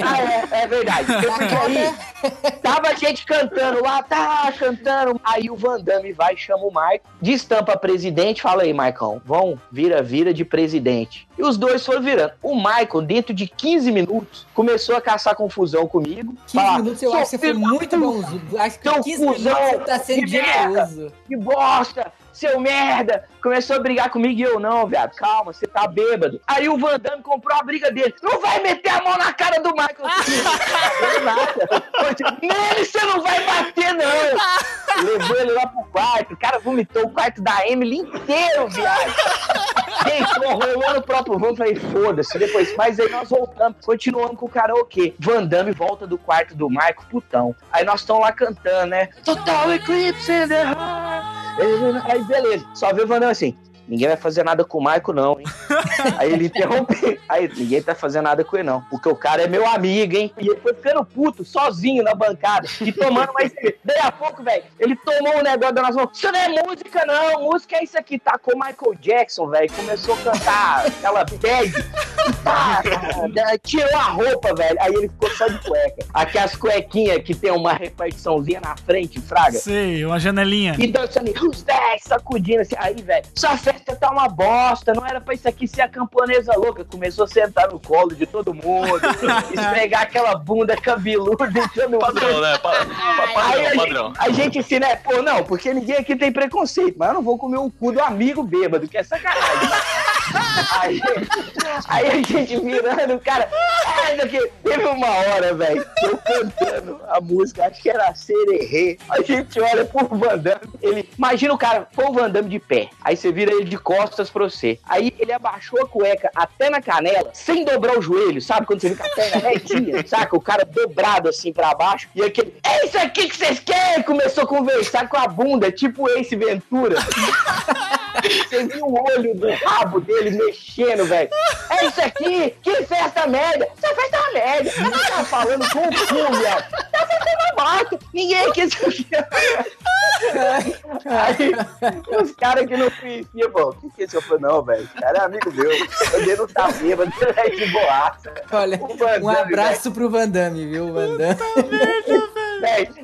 Ah, é, é verdade. Aí tava a gente cantando lá, tá cantando. Aí o Van Damme vai chama o Maicon, destampa presidente, fala aí, Maicon, vão, vira, vira de presidente. E os dois foram virando. O Maicon, dentro de 15 minutos, começou a caçar confusão comigo. 15 falar, minutos eu "Seu acho que você foi muito bonzinho. Acho que Seu 15 minutos você tá sendo generoso. que bosta, seu merda. Começou a brigar comigo e eu, não, viado, calma, você tá bêbado. Aí o Van Damme comprou a briga dele. Não vai meter a mão na cara do Michael. Nada. Nele você não vai bater, não. Levou ele lá pro quarto. O cara vomitou o quarto da Emily inteiro, viado. Deitou, rolou no próprio voo. Falei, foda-se. Depois, mas aí nós voltamos, continuamos com o karaokê. Van Damme volta do quarto do Michael, putão. Aí nós estamos lá cantando, né? Total Eclipse in the heart. Aí beleza, só vê o Van Damme assim. Ninguém vai fazer nada com o Michael, não, hein? Aí ele interrompe. Aí, ninguém tá fazendo nada com ele, não. Porque o cara é meu amigo, hein? E ele foi ficando puto, sozinho na bancada. E tomando mais. Daí a pouco, velho, ele tomou um negócio da nossa mão. Isso não é música, não. Música é isso aqui. Tacou Michael Jackson, velho. Começou a cantar aquela bag. Pá, cara, tirou a roupa, velho. Aí ele ficou só de cueca. Aquelas cuequinhas que tem uma repartiçãozinha na frente, fraga. Sei, uma janelinha. E dançando, who's that? Sacudindo assim. Aí, velho, sua festa tá uma bosta. Não era pra isso aqui ser a camponesa louca. Começou a sentar no colo de todo mundo, esfregar aquela bunda cabeluda, deixando Padrão, né? Pa- pa- Aí Padrão, a, padrão. gente, a gente assim, né? Pô, não, porque ninguém aqui tem preconceito, mas eu não vou comer o cu do amigo bêbado, que é sacanagem. Aí, aí a gente virando, cara. Ah, aqui. Teve uma hora, velho, que eu cantando a música, acho que era Sererê. A gente olha pro Van Damme, ele. Imagina o cara, põe o Van Damme de pé. Aí você vira ele de costas pra você. Aí ele abaixou a cueca até na canela, sem dobrar o joelho, sabe? Quando você fica a perna retinha, saca? O cara dobrado assim pra baixo. E aquele. É isso aqui que vocês querem? Começou a conversar com a bunda, tipo Ace Ventura. Você viu o olho do rabo dele mexendo, velho. É isso aqui? Que festa merda! Essa festa é uma merda! Você tá falando com o cu, velho. Essa festa é uma bosta! Ninguém aqui... Aí, os caras que não conheciam, pô, o que que é isso? Eu falei, não, velho, esse cara é amigo meu. Ele não tá bêbado, ele é de boaça. Olha, O Van um Damme, abraço pro Van Damme, viu, Van Damme? Velho,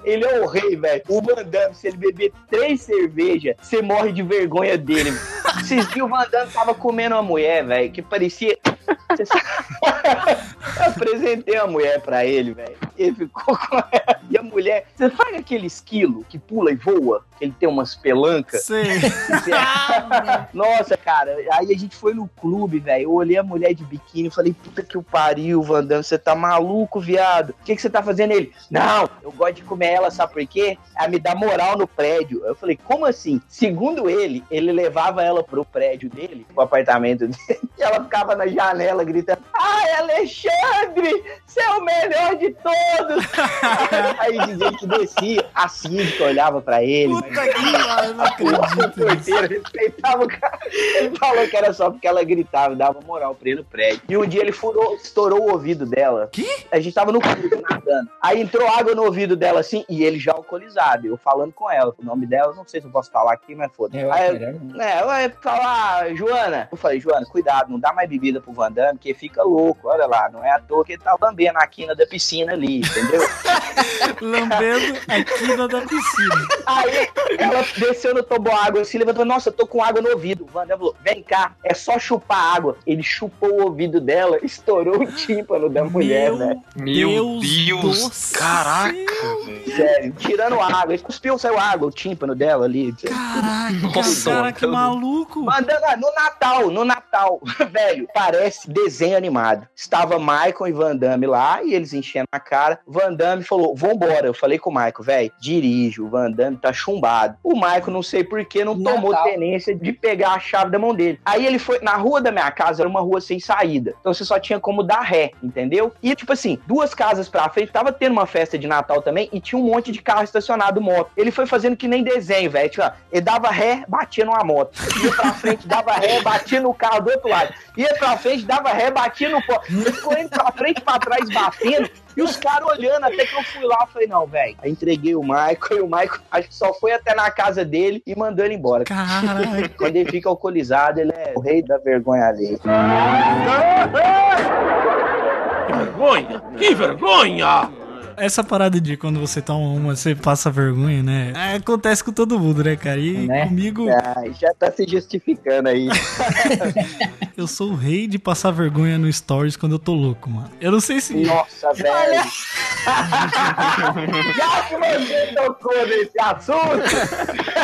ele é o rei, velho. O Van Damme, se ele beber três cervejas, você morre de vergonha dele. Esses dias o Van Damme tava comendo uma mulher, velho, que parecia. Sabe? Eu apresentei uma mulher pra ele, velho. ele ficou com ela. E a mulher, você faz aquele esquilo que pula e voa, que ele tem umas pelancas. Sei. Nossa, cara, aí a gente foi no clube, velho. Eu olhei a mulher de biquíni e falei, puta que o pariu, Van Damme, você tá maluco, viado. O que, que você tá fazendo ele? Não, eu gosto de comer ela, sabe por quê? Ela me dá moral no prédio. Eu falei, como assim? Segundo ele, ele levava ela pro prédio dele, pro apartamento dele, e ela ficava na janela gritando: Ai, Alexandre, você é o melhor de todos! aí dizia que descia, a síndica olhava pra ele. Puta que pariu, não O acredito. porteiro respeitava o cara. Ele falou que era só porque ela gritava, dava moral pra ele no prédio. E um dia ele furou, estourou o ouvido dela. Que? A gente tava no clube nadando. Aí entrou água no ouvido dela assim, e ele já alcoolizado. Eu falando com ela, o nome dela, não sei se eu posso falar aqui, mas foda. Eu Aí acho melhor não. é, eu ia falar, Joana. Eu falei, Joana, cuidado, não dá mais bebida pro Van Damme, porque fica louco. Olha lá, não é à toa que ele tá lambendo a quina da piscina ali, entendeu? Lambendo a quina da piscina. Aí ela desceu no toboágua assim, levantou, nossa, eu tô com água no ouvido. O Van Damme falou, vem cá, é só chupar água. Ele chupou o ouvido dela, estourou o tímpano da mulher, Meu velho. Meu Deus Deus, caraca. Sério, tirando água. Ele cuspiu, saiu água, o tímpano dela ali. Caraca, Nossa, cara, que maluco. Mandando ah, no Natal, no Natal, velho, parece desenho animado. Estava Michael e Van Damme lá e eles enchendo a cara. Van Damme falou: Vambora. Eu falei com o Michael, velho, dirige, o Van Damme tá chumbado. O Michael, não sei porquê, não Natal. tomou tenência de pegar a chave da mão dele. Aí ele foi, na rua da minha casa era uma rua sem saída. Então você só tinha como dar ré, entendeu? E tipo assim, duas casas pra frente, tava tendo uma festa de Natal também e tinha um monte de carro estacionado moto. Ele foi fazendo que nem desenho, velho. Tipo, ele dava ré, batia numa moto. Ia pra frente, dava ré, batia no carro do outro lado. Ia pra frente, dava ré, batia no pó. Ele ficou indo pra frente, pra trás, batendo. E os caras olhando, até que eu fui lá, eu falei, não, velho. Aí entreguei o Michael, e o Michael acho que só foi até na casa dele e mandou ele embora. Caraca. Quando ele fica alcoolizado, ele é o rei da vergonha alheia. Que vergonha! Que vergonha! Essa parada de quando você toma uma, você passa vergonha, né? É, acontece com todo mundo, né, cara? E Né? comigo, Ah, já tá se justificando aí. eu sou o rei de passar vergonha no Stories quando eu tô louco, mano. Eu não sei se. Nossa, velho. Já que você tocou nesse assunto,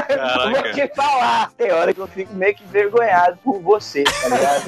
eu vou te falar. Tem hora que eu fico meio que envergonhado por você, tá ligado?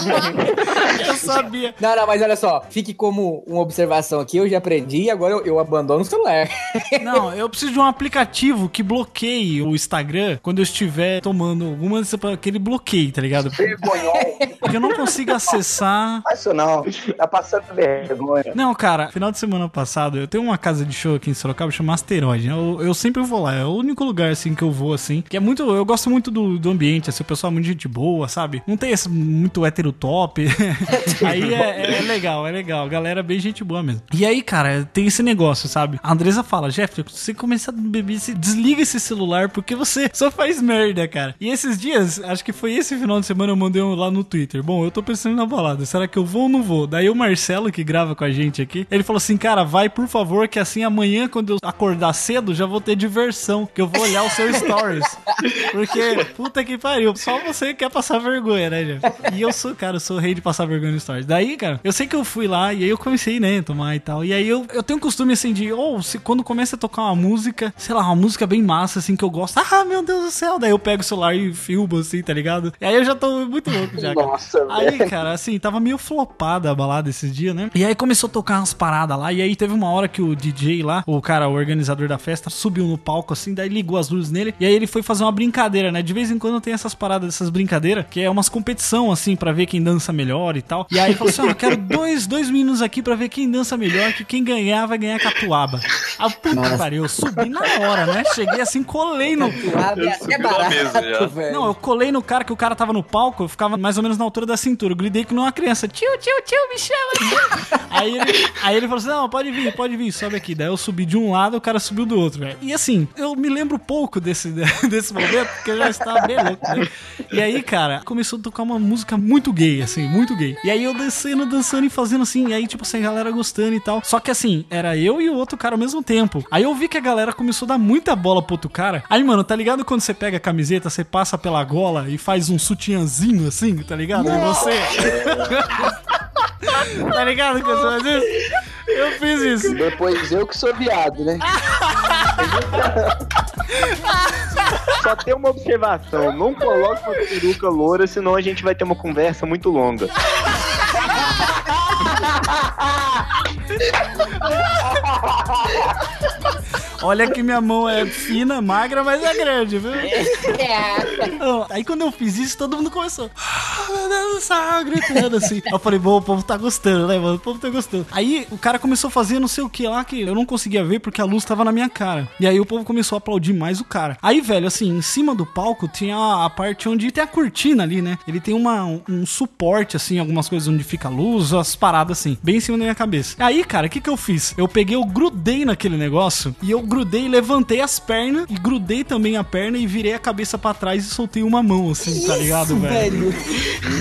Eu sabia. Não, não, mas olha só, fique como uma observação aqui, eu já aprendi e agora eu, eu abandono o celular. Não, eu preciso de um aplicativo que bloqueie o Instagram quando eu estiver tomando alguma dessas. Aquele bloqueio, tá ligado? Porque eu não consigo acessar. Faz isso não. Tá passando vergonha. Não, cara, final de semana passado, eu tenho uma casa de show aqui em Sorocaba chamada Asteroide. né? Eu, eu sempre vou lá, é o único lugar assim que eu vou assim. Que é muito. Eu gosto muito do, do ambiente, assim, o pessoal é muito gente boa, sabe? Não tem esse muito hétero top. aí é, é legal, é legal. Galera, é bem gente boa mesmo. E aí, cara, tem esse negócio, sabe? A Andresa fala, Jeff, se você começar a beber, você desliga esse celular porque você só faz merda, cara. E esses dias, acho que foi esse final de semana, eu mandei um lá no Twitter. Bom, eu tô pensando na balada, será que eu vou ou não vou? Daí o Marcelo, que grava com a gente aqui, ele falou assim, cara, vai por favor, que assim amanhã, quando eu acordar cedo, já vou ter diversão, que eu vou olhar o seu stories. Porque, puta que pariu, só você quer passar vergonha, né, Jeff? E eu sou, cara, eu sou rei de passar vergonha no stories. Daí, cara, eu sei que eu fui lá e aí eu comecei, né, a tomar e tal. E aí eu, eu tenho costume assim de, ou se quando começa a tocar uma música, sei lá, uma música bem massa, assim, que eu gosto, ah, meu Deus do céu, daí eu pego o celular e filmo, assim, tá ligado? E aí eu já tô muito louco já. cara. Nossa, Aí, velho. cara, assim, tava meio flopada a balada esses dias, né? E aí começou a tocar umas paradas lá. E aí teve uma hora que o DJ lá, o cara, o organizador da festa, subiu no palco, assim, daí ligou as luzes nele. E aí ele foi fazer uma brincadeira, né? De vez em quando tem essas paradas, essas brincadeiras, que é umas competição, assim, pra ver quem dança melhor e tal. E aí ele falou assim: ó, eu quero dois, dois meninos aqui pra ver quem dança melhor, que quem ganhar vai ganhar catuaba. Ah, puta que pariu, eu subi na hora, né? Cheguei assim, colei no. Suave é até na mesa barato, velho. Não, eu colei no cara que o cara tava no palco, eu ficava mais ou menos na altura da cintura. Eu gritei que não uma criança. Tio, tio, tio, me chama, tio. aí, ele, aí ele falou assim: não, pode vir, pode vir, sobe aqui. Daí eu subi de um lado, o cara subiu do outro, velho. E assim, eu me lembro pouco desse, desse momento, porque eu já estava bem louco, né? E aí, cara, começou a tocar uma música muito gay, assim, muito gay. E aí eu descendo, dançando e fazendo assim, e aí, tipo assim, a galera gostando e tal. Só que assim, era eu e o outro cara ao mesmo tempo. Aí eu vi que a galera começou a dar muita bola pro outro cara. Aí, mano, tá ligado quando você pega a camiseta, você passa pela gola e faz um sutiãzinho assim, tá ligado? E você. tá ligado quando você faz isso? Eu fiz isso. Depois eu que sou viado, né? Só tem uma observação: não coloque uma peruca loura, senão a gente vai ter uma conversa muito longa. Olha que minha mão é fina, magra, mas é grande, viu? Ó, Aí quando eu fiz isso, todo mundo começou. "Ah, Meu Deus do céu, gritando assim. Aí eu falei, bom, o povo tá gostando, né, mano? O povo tá gostando. Aí o cara começou a fazer não sei o que lá que eu não conseguia ver porque a luz tava na minha cara. E aí o povo começou a aplaudir mais o cara. Aí, velho, assim, em cima do palco tinha a parte onde tem a cortina ali, né? Ele tem uma, um, um suporte, assim, algumas coisas onde fica a luz, as paradas assim, bem em cima da minha cabeça. Aí, cara, o que que eu fiz? Eu peguei, eu grudei naquele negócio e eu grudei, levantei as pernas e grudei também a perna e virei a cabeça pra trás e soltei uma mão, assim, tá ligado, velho?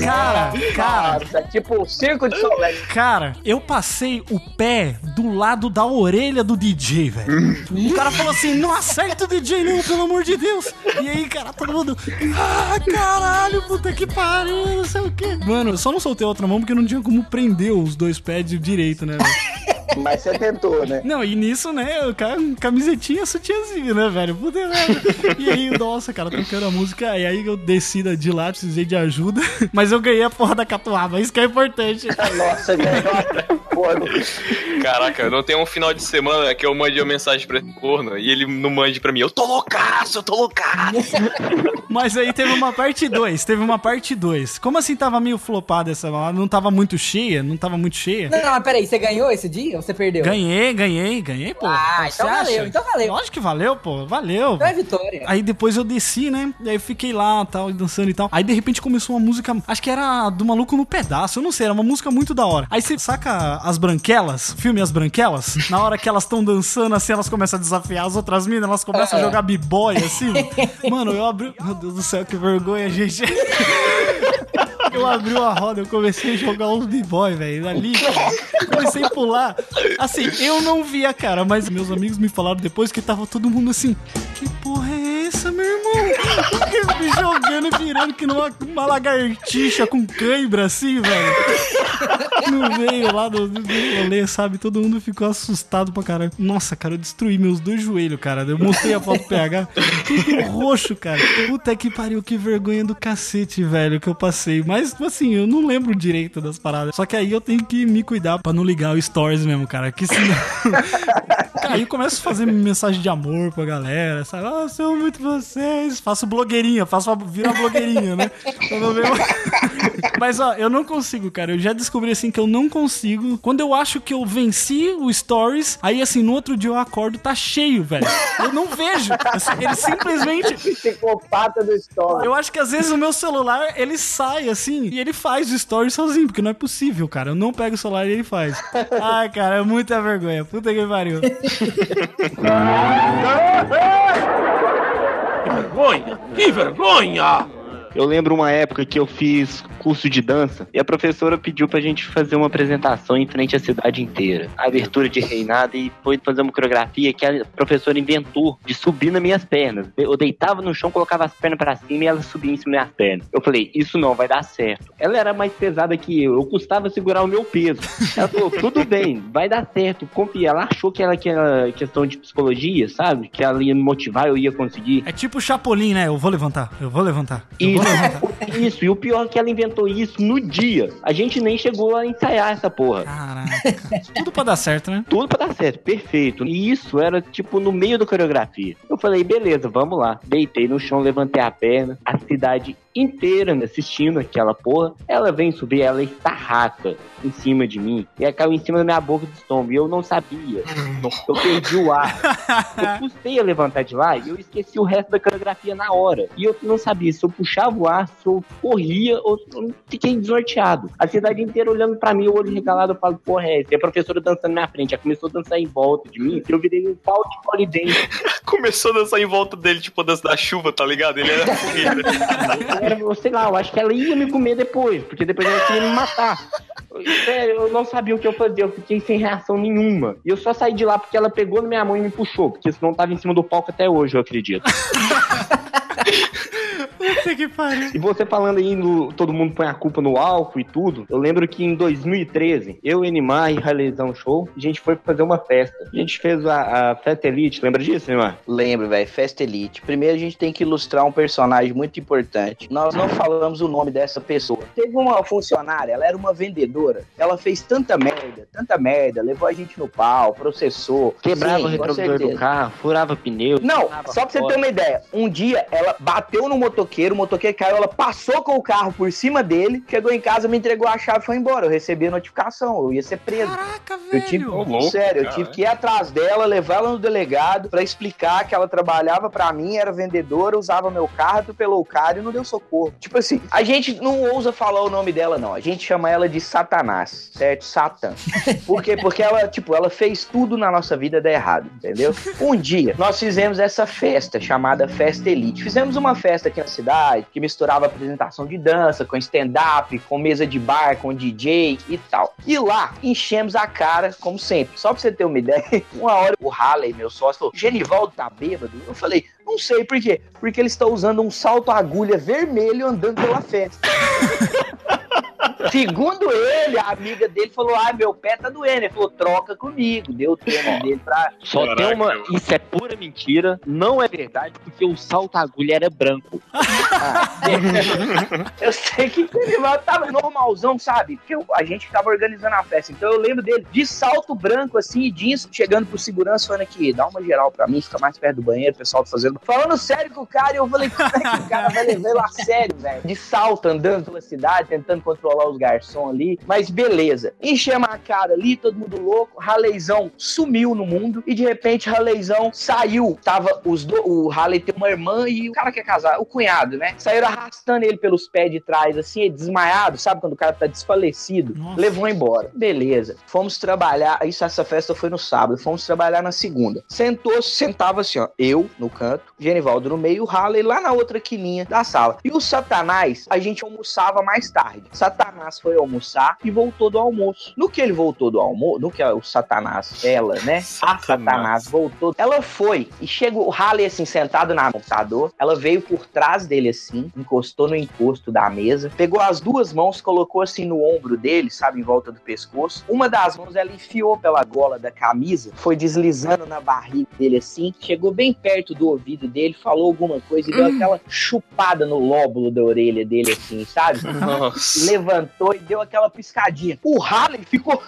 Cara, cara, Nossa, tipo, circo de Soleil. Cara, eu passei o pé do lado da orelha do DJ, velho. O cara falou assim: não acerta o DJ, não, pelo amor de Deus. E aí, cara, todo mundo. Ah, caralho, puta que pariu, não sei o quê. Mano, eu só não soltei a outra mão porque não tinha como prender os dois pés direito, né, velho? Mas você tentou, né? Não, e nisso, né, o cara, camisetinha, sutiãzinho, né, velho? Puta merda. E aí, nossa, cara, tocando a música, e aí eu desci de lá, precisei de ajuda, mas eu ganhei a porra da catuaba, isso que é importante. Nossa, velho. Caraca, não tem um final de semana que eu mande uma mensagem pra esse corno e ele não mande pra mim. Eu tô loucaço, eu tô loucaço. Mas aí teve uma parte 2, teve uma parte 2. Como assim tava meio flopada essa lá? Não tava muito cheia? Não tava muito cheia? Não, não, mas peraí, você ganhou esse dia ou você perdeu? Ganhei, ganhei, ganhei, pô. Ah, então valeu, então valeu. Lógico que valeu, pô, valeu. Então é vitória. Aí depois eu desci, né? E aí eu fiquei lá, tal, dançando e tal. Aí de repente começou uma música, acho que era do Maluco no Pedaço, eu não sei, era uma música muito da hora. Aí você saca as branquelas, filme As Branquelas? Na hora que elas estão dançando assim, elas começam a desafiar as outras minas, elas começam a jogar b-boy assim. Mano, eu abri. Meu Deus do céu, que vergonha, gente. Eu abri uma roda, eu comecei a jogar uns b-boy, velho, ali. Comecei a pular. Assim, eu não via, cara, mas meus amigos me falaram depois que tava todo mundo assim, que porra é essa, meu irmão? Me jogando e virando que numa uma lagartixa com cãibra, assim, velho. No meio lá do, do rolê, sabe? Todo mundo ficou assustado pra caralho. Nossa, cara, eu destruí meus dois joelhos, cara. Eu mostrei a foto PH, tudo roxo, cara. Puta que pariu, que vergonha do cacete, velho, que eu passei. Mas, assim, eu não lembro direito das paradas. Só que aí eu tenho que me cuidar pra não ligar o stories mesmo, cara. Que senão. Aí começo a fazer mensagem de amor pra galera, sabe? Ah, eu sou muito vocês. Faço blogueirinha, faço uma, viro uma blogueirinha, né? Mas, ó, eu não consigo, cara. Eu já descobri, assim, que eu não consigo. Quando eu acho que eu venci o Stories, aí, assim, no outro dia eu acordo, tá cheio, velho. Eu não vejo. Assim, Ele simplesmente... Psicopata do Story. Eu acho que às vezes o meu celular, ele sai, assim, e ele faz o story sozinho, porque não é possível, cara. Eu não pego o celular e ele faz. Ai, cara, é muita vergonha. Puta que pariu. Que vergonha! Que vergonha! Eu lembro uma época que eu fiz curso de dança e a professora pediu pra gente fazer uma apresentação em frente à cidade inteira. A abertura de reinado e foi fazer uma coreografia que a professora inventou de subir nas minhas pernas. Eu deitava no chão, colocava as pernas pra cima e ela subia em cima das minhas pernas. Eu falei, isso não vai dar certo. Ela era mais pesada que eu, eu custava segurar o meu peso. Ela falou, tudo bem, vai dar certo, confia. Ela achou que era aquela questão de psicologia, sabe? Que ela ia me motivar, eu ia conseguir. É tipo Chapolin, né? Eu vou levantar, eu vou levantar. Eu Isso. Isso, e o pior é que ela inventou isso no dia. A gente nem chegou a ensaiar essa porra. Caraca. Tudo pra dar certo, né? Tudo pra dar certo, perfeito. E isso era tipo no meio da coreografia. Eu falei, beleza, vamos lá. Deitei no chão, levantei a perna, a cidade inteira me assistindo aquela porra. Ela vem subir, ela está raca em cima de mim. E ela caiu em cima da minha boca de estômago. E eu não sabia. Eu perdi o ar. Eu custei a levantar de lá e eu esqueci o resto da coreografia na hora. E eu não sabia se eu puxava o ar, se eu corria ou se eu fiquei desnorteado. A cidade inteira olhando pra mim, o olho regalado, eu falo, porra, é? E a professora dançando na minha frente. Ela começou a dançar em volta de mim, eu virei um pau de polidense. Começou a dançar em volta dele, tipo a dança da chuva, tá ligado? Ele era fogueira. Era, sei lá, eu acho que ela ia me comer depois, porque depois ela queria me matar. Sério, eu não sabia o que eu fazia, eu fiquei sem reação nenhuma. E eu só saí de lá porque ela pegou na minha mão e me puxou, porque senão eu tava em cima do palco até hoje, eu acredito. Puta que pariu. E você falando aí no todo mundo põe a culpa no álcool e tudo, eu lembro que em 2013, eu, Enimar e Raleizão Show, a gente foi fazer uma festa. A gente fez a, a festa Elite, lembra disso, Enimar? Lembro, velho, Festa Elite. Primeiro a gente tem que ilustrar um personagem muito importante. Nós não falamos o nome dessa pessoa. Teve uma funcionária, ela era uma vendedora. Ela fez tanta merda, tanta merda, levou a gente no pau, processou. Quebrava Sim, o retrovisor do carro, furava pneu. Não, só pra você fora. ter uma ideia. Um dia ela bateu no motoqueiro, o motoqueiro caiu, ela passou com o carro por cima dele, chegou em casa, me entregou a chave e foi embora. Eu recebi a notificação, eu ia ser preso. Caraca, Eu tive, velho. Louco, sério, eu cara. tive que ir atrás dela, levar ela no delegado pra explicar que ela trabalhava pra mim, era vendedora, usava meu carro, atropelou o cara e não deu socorro. Tipo assim, a gente não ousa falar o nome dela não, a gente chama ela de Satanás, certo? Satã. Por quê? Porque ela, tipo, ela fez tudo na nossa vida dar errado, entendeu? Um dia, nós fizemos essa festa chamada Festa Elite. Fizemos uma festa aqui na cidade que misturava apresentação de dança com stand-up, com mesa de bar, com DJ e tal. E lá, enchemos a cara, como sempre. Só pra você ter uma ideia, uma hora o Halley, meu sócio, falou: Genivaldo tá bêbado? Eu falei: não sei por quê. Porque ele está usando um salto agulha vermelho andando pela festa. Segundo ele, a amiga dele falou: Ah, meu pé tá doendo. Ele falou: troca comigo. Deu o tênis dele pra. Só Caraca, tem uma. Isso é pura mentira. Não é verdade, porque o salto agulha era branco. Eu sei que ele tava normalzão, sabe? Porque eu- a gente tava organizando a festa. Então eu lembro dele de salto branco, assim, e jeans, chegando pro segurança, falando aqui, dá uma geral pra mim, fica mais perto do banheiro, o pessoal tá fazendo. Falando sério com o cara, e eu falei, como é que o cara vai levar ele a sério, velho? De salto, andando pela cidade, tentando controlar os garçons ali. Mas beleza. Enchemos a cara ali, todo mundo louco. Raleizão sumiu no mundo. E de repente, Raleizão saiu. Tava os do... O Raleigh tem uma irmã e o cara que é casado, o cunhado, né? Saíram arrastando ele pelos pés de trás, assim, desmaiado. Sabe quando o cara tá desfalecido? Nossa. Levou embora. Beleza. Fomos trabalhar. Isso, essa festa foi no sábado. Fomos trabalhar na segunda. Sentou, sentava assim, ó. Eu no canto, Genivaldo no meio, o Halley lá na outra quininha da sala. E o Satanás, a gente almoçava mais tarde. Satanás foi almoçar e voltou do almoço. No que ele voltou do almoço, no que o Satanás, ela, né? A Satanás. Satanás voltou. Ela foi e chegou o Halley assim, sentado na computador. Ela veio por trás dele assim, encostou no encosto da mesa, pegou as duas mãos, colocou assim no ombro dele, sabe, em volta do pescoço. Uma das mãos ela enfiou pela gola da camisa, foi deslizando na barriga dele assim, chegou bem perto do ouvido dele, falou alguma coisa e deu aquela chupada no lóbulo da orelha dele assim, sabe? Nossa. levantou e deu aquela piscadinha. O Halley ficou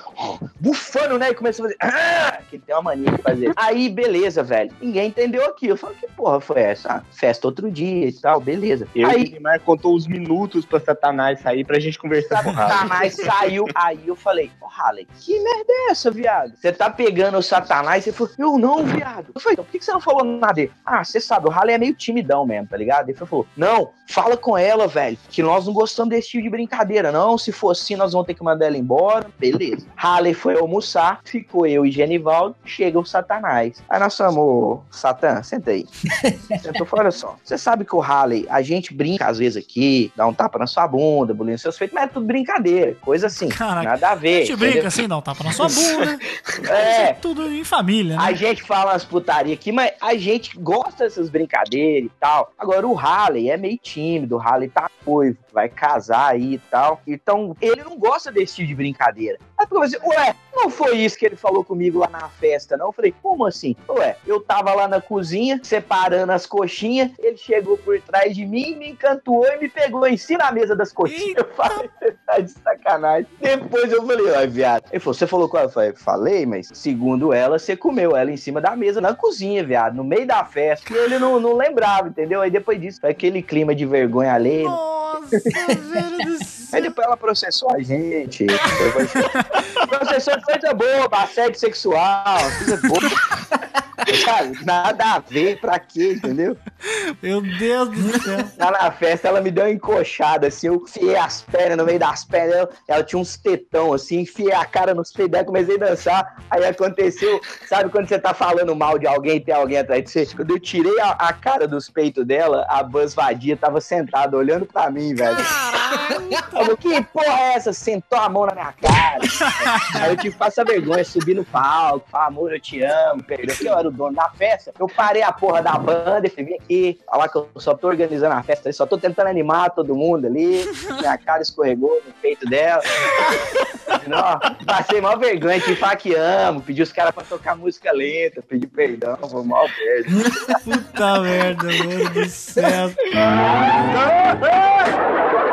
bufando, né? E começou a fazer. "Ah!" Que ele tem uma mania de fazer. Aí, beleza, velho. Ninguém entendeu aquilo. Eu falei, que porra foi essa? Ah, festa outro dia e tal, beleza. Eu e o aí, Neymar contou os minutos pra Satanás sair pra gente conversar com o Rafa. Satanás saiu. Aí eu falei, ô Halley, que merda é essa, viado? Você tá pegando o Satanás? Você falou, eu não, viado. Eu falei, então por que você não falou nada dele? Ah, você sabe, o Halley é meio timidão mesmo, tá ligado? Ele falou, não, fala com ela, velho, que nós não gostamos desse tipo de brincadeira, não. Se for assim, nós vamos ter que mandar ela embora. Beleza. Halley foi almoçar, ficou eu e Genivaldo, chega o Satanás. Aí nós falamos, ô, Satã, senta aí. Sentou, olha só, você sabe que o Halley, a gente brinca às vezes aqui, dá um tapa na sua bunda, nos seus feitos, mas é tudo brincadeira, coisa assim, Caraca. nada a A ver. gente brinca entendeu? assim, dá um tapa na sua bunda. É. Tudo em família, né? A gente fala umas putaria aqui, mas a gente gosta dessas brincadeiras e tal. Agora, o Halley é meio tímido, o Halley tá noivo, vai casar aí e tal. Então, ele não gosta desse tipo de brincadeira. Aí eu assim, ué, não foi isso que ele falou comigo lá na festa, não? Eu falei, como assim? Ué, eu tava lá na cozinha, separando as coxinhas, ele chegou por trás de mim, me encantou e me pegou em cima da mesa das coxinhas. Eu falei, você tá de sacanagem. Depois eu falei, ó, viado. Ele falou, você falou com ela? Eu falei, falei, mas segundo ela, você comeu ela em cima da mesa, na cozinha, viado, no meio da festa. E ele não, não lembrava, entendeu? Aí depois disso, foi aquele clima de vergonha alheia. Nossa, velho do céu. Aí depois ela processou a gente. processou de coisa boba, assédio sexual, coisa boba. Sabe? Nada a ver, pra quê, entendeu? Meu Deus do céu. Lá na festa, ela me deu uma encoxada, assim, eu enfiei as pernas no meio das pernas, ela, ela tinha uns tetão, assim, enfiei a cara nos peitos dela, comecei a dançar, aí aconteceu, sabe quando você tá falando mal de alguém e tem alguém atrás de você? Quando eu tirei a, a cara dos peitos dela, a Buzz Vadia tava sentada olhando pra mim, velho. Falou, que porra é essa? Sentou a mão na minha cara. Aí eu tive que passar vergonha, subir no palco, falar, amor, eu te amo, perdeu. Porque eu era o dono da festa. Eu parei a porra da banda e falei, vem aqui, falar que eu só tô organizando a festa, só tô tentando animar todo mundo ali. Minha cara escorregou no peito dela. Não, passei mal vergonha, tive que falar que amo, pedi os caras pra tocar música lenta, pedi perdão, foi mal perda. Puta merda, mano do céu.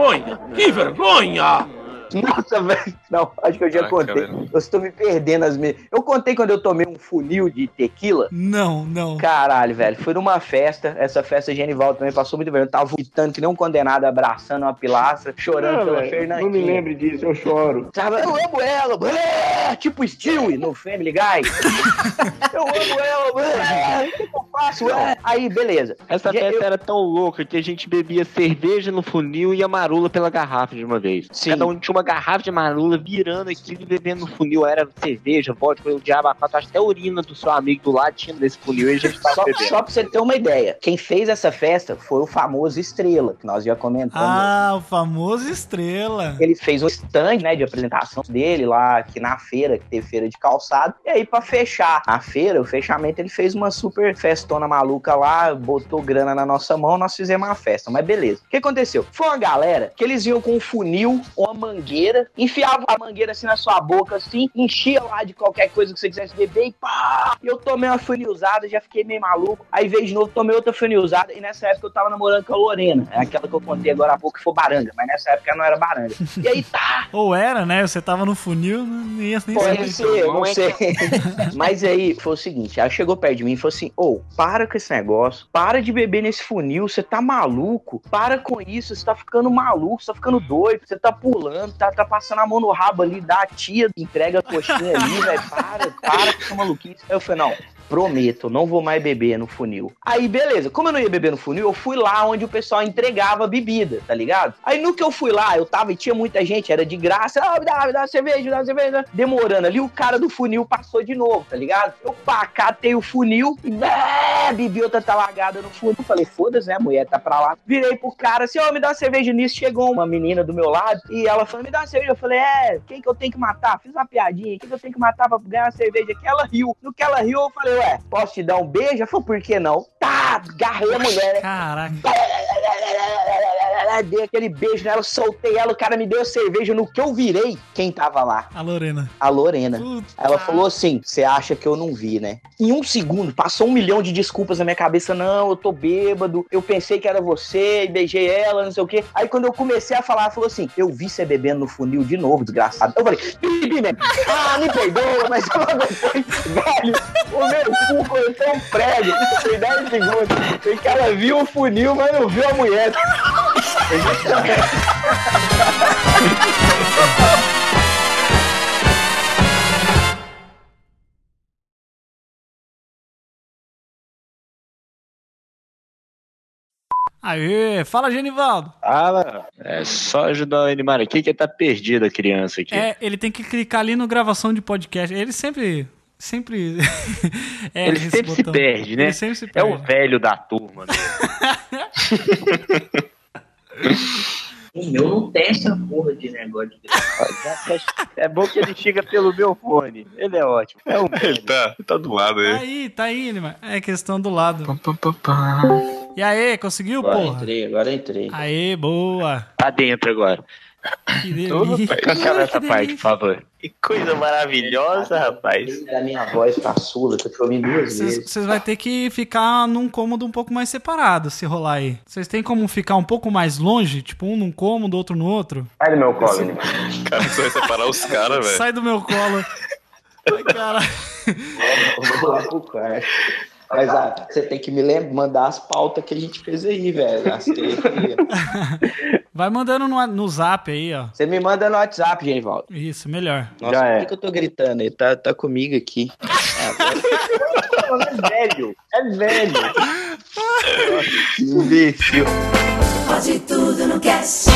Vergonha! Que vergonha! Nossa, velho. Não, acho que eu já Caraca, contei. velho. Eu estou me perdendo as minhas. Eu contei quando eu tomei um funil de tequila. Não, não. Caralho, velho. Foi numa festa. Essa festa Genival também passou muito bem. Eu tava vomitando que nem um condenado, abraçando uma pilastra, chorando pela Fernandinha. não me lembre disso, eu choro. Sabe, eu amo ela, é, tipo Stewie no Family Guy. eu amo ela, é, o que eu faço? É. Aí, beleza. Essa festa eu- era tão louca que a gente bebia cerveja no funil e a marula pela garrafa de uma vez. Sim. Cada um tinha uma garrafa de marula virando aquilo e bebendo no funil. Era cerveja, vodka, o diabo, a acho que até a urina do seu amigo do lado tinha desse funil e a gente tava Só, bebendo. só pra você ter uma ideia, quem fez essa festa foi o famoso Estrela, que nós já comentamos. Ah, o famoso estrela. Ele fez um stand, né, de apresentação dele lá aqui na feira, que teve feira de calçado. E aí, pra fechar a feira, o fechamento, ele fez uma super festona maluca lá, botou grana na nossa mão, nós fizemos uma festa. Mas beleza. O que aconteceu? Foi uma galera que eles iam com um funil, uma mangueira, enfiavam a mangueira assim na sua boca, assim, enchia lá de qualquer coisa que você quisesse beber e pá! Eu tomei uma funilzada, já fiquei meio maluco. Aí veio de novo, tomei outra funilzada. E nessa época eu tava namorando com a Lorena. É aquela que eu contei agora há pouco que foi baranga. Mas nessa época não era baranga. E aí tá, Ou era, né? Você tava no funil, não ia nem. Pode ser, não sei. Mas aí foi o seguinte: ela chegou perto de mim e falou assim: Ô, para com esse negócio, para de beber nesse funil, você tá maluco, para com isso, você tá ficando maluco, você tá ficando doido, você tá pulando, tá, tá passando a mão no rabo ali da tia, entrega a coxinha ali, velho, para, para com essa maluquice. Aí eu falei: Não. Prometo, eu não vou mais beber no funil. Aí, beleza. Como eu não ia beber no funil, eu fui lá onde o pessoal entregava bebida, tá ligado? Aí, no que eu fui lá, eu tava e tinha muita gente, era de graça. Ah, me dá, me dá cerveja, me dá cerveja. Demorando ali, o cara do funil passou de novo, tá ligado? Eu pá, catei o funil e é, bebi outra talagada no funil. Falei, foda-se, né, a mulher tá pra lá. Virei pro cara assim, ó, me dá uma cerveja nisso. Chegou uma menina do meu lado e ela falou, me dá uma cerveja. Eu falei, é, quem que eu tenho que matar? Fiz uma piadinha, quem que eu tenho que matar pra ganhar uma cerveja? Que ela riu. No que ela riu, eu falei, ué, posso te dar um beijo? Ela falou, por que não? Tá, agarrei a mulher, né? Caraca. Dei aquele beijo nela, soltei ela, o cara me deu a cerveja. No que eu virei, quem tava lá? A Lorena. A Lorena. Puta. Ela falou assim: Você acha que eu não vi, né? Em um segundo, passou um milhão de desculpas na minha cabeça. Não, eu tô bêbado. Eu pensei que era você e beijei ela, não sei o quê. Aí quando eu comecei a falar, ela falou assim: Eu vi você bebendo no funil de novo, desgraçado. Eu falei: Bebi mesmo. Ah, me perdoa, mas não aguentei. Velho, o meu cu cortou um prego. Foi 10 segundos. Foi que ela viu o funil, mas não viu a mulher. Aê, fala, Genivaldo. Fala. É só ajudar o animar aqui que tá perdida a criança aqui. É, ele tem que clicar ali no gravação de podcast. Ele sempre. Sempre. é, Ele sempre se botão. perde, né? Ele sempre se É perde. o velho da turma. né? O meu não tem essa porra de negócio de É bom que ele chega pelo meu fone. Ele é ótimo. É um Ele tá, tá do lado Tá aí. aí, tá aí, Lima. É questão do lado. E aí, conseguiu, Agora porra? entrei, agora entrei. Aê, boa. Tá dentro agora. Que rapaz. Cancela essa parte, por favor. Que coisa maravilhosa, rapaz. Da minha voz caçula, que eu te ouvi duas vezes. Vocês vão ter que ficar num cômodo um pouco mais separado, se rolar aí. Vocês têm como ficar um pouco mais longe? Tipo, um num cômodo, outro no outro? Sai do meu colo, né? Cara, você vai separar os caras, velho. Sai do meu colo. Ai, cara. Eu vou lá pro quarto. Mas ah, você tem que me lembrar, mandar as pautas que a gente fez aí, velho. As que- Vai mandando no, no zap aí, ó. Você me manda no WhatsApp, Genivaldo. Isso, melhor. Nossa, Já por é. que, que eu tô gritando? Ele tá, tá comigo aqui. É velho. É velho. Imbecil. Pode tudo no cast.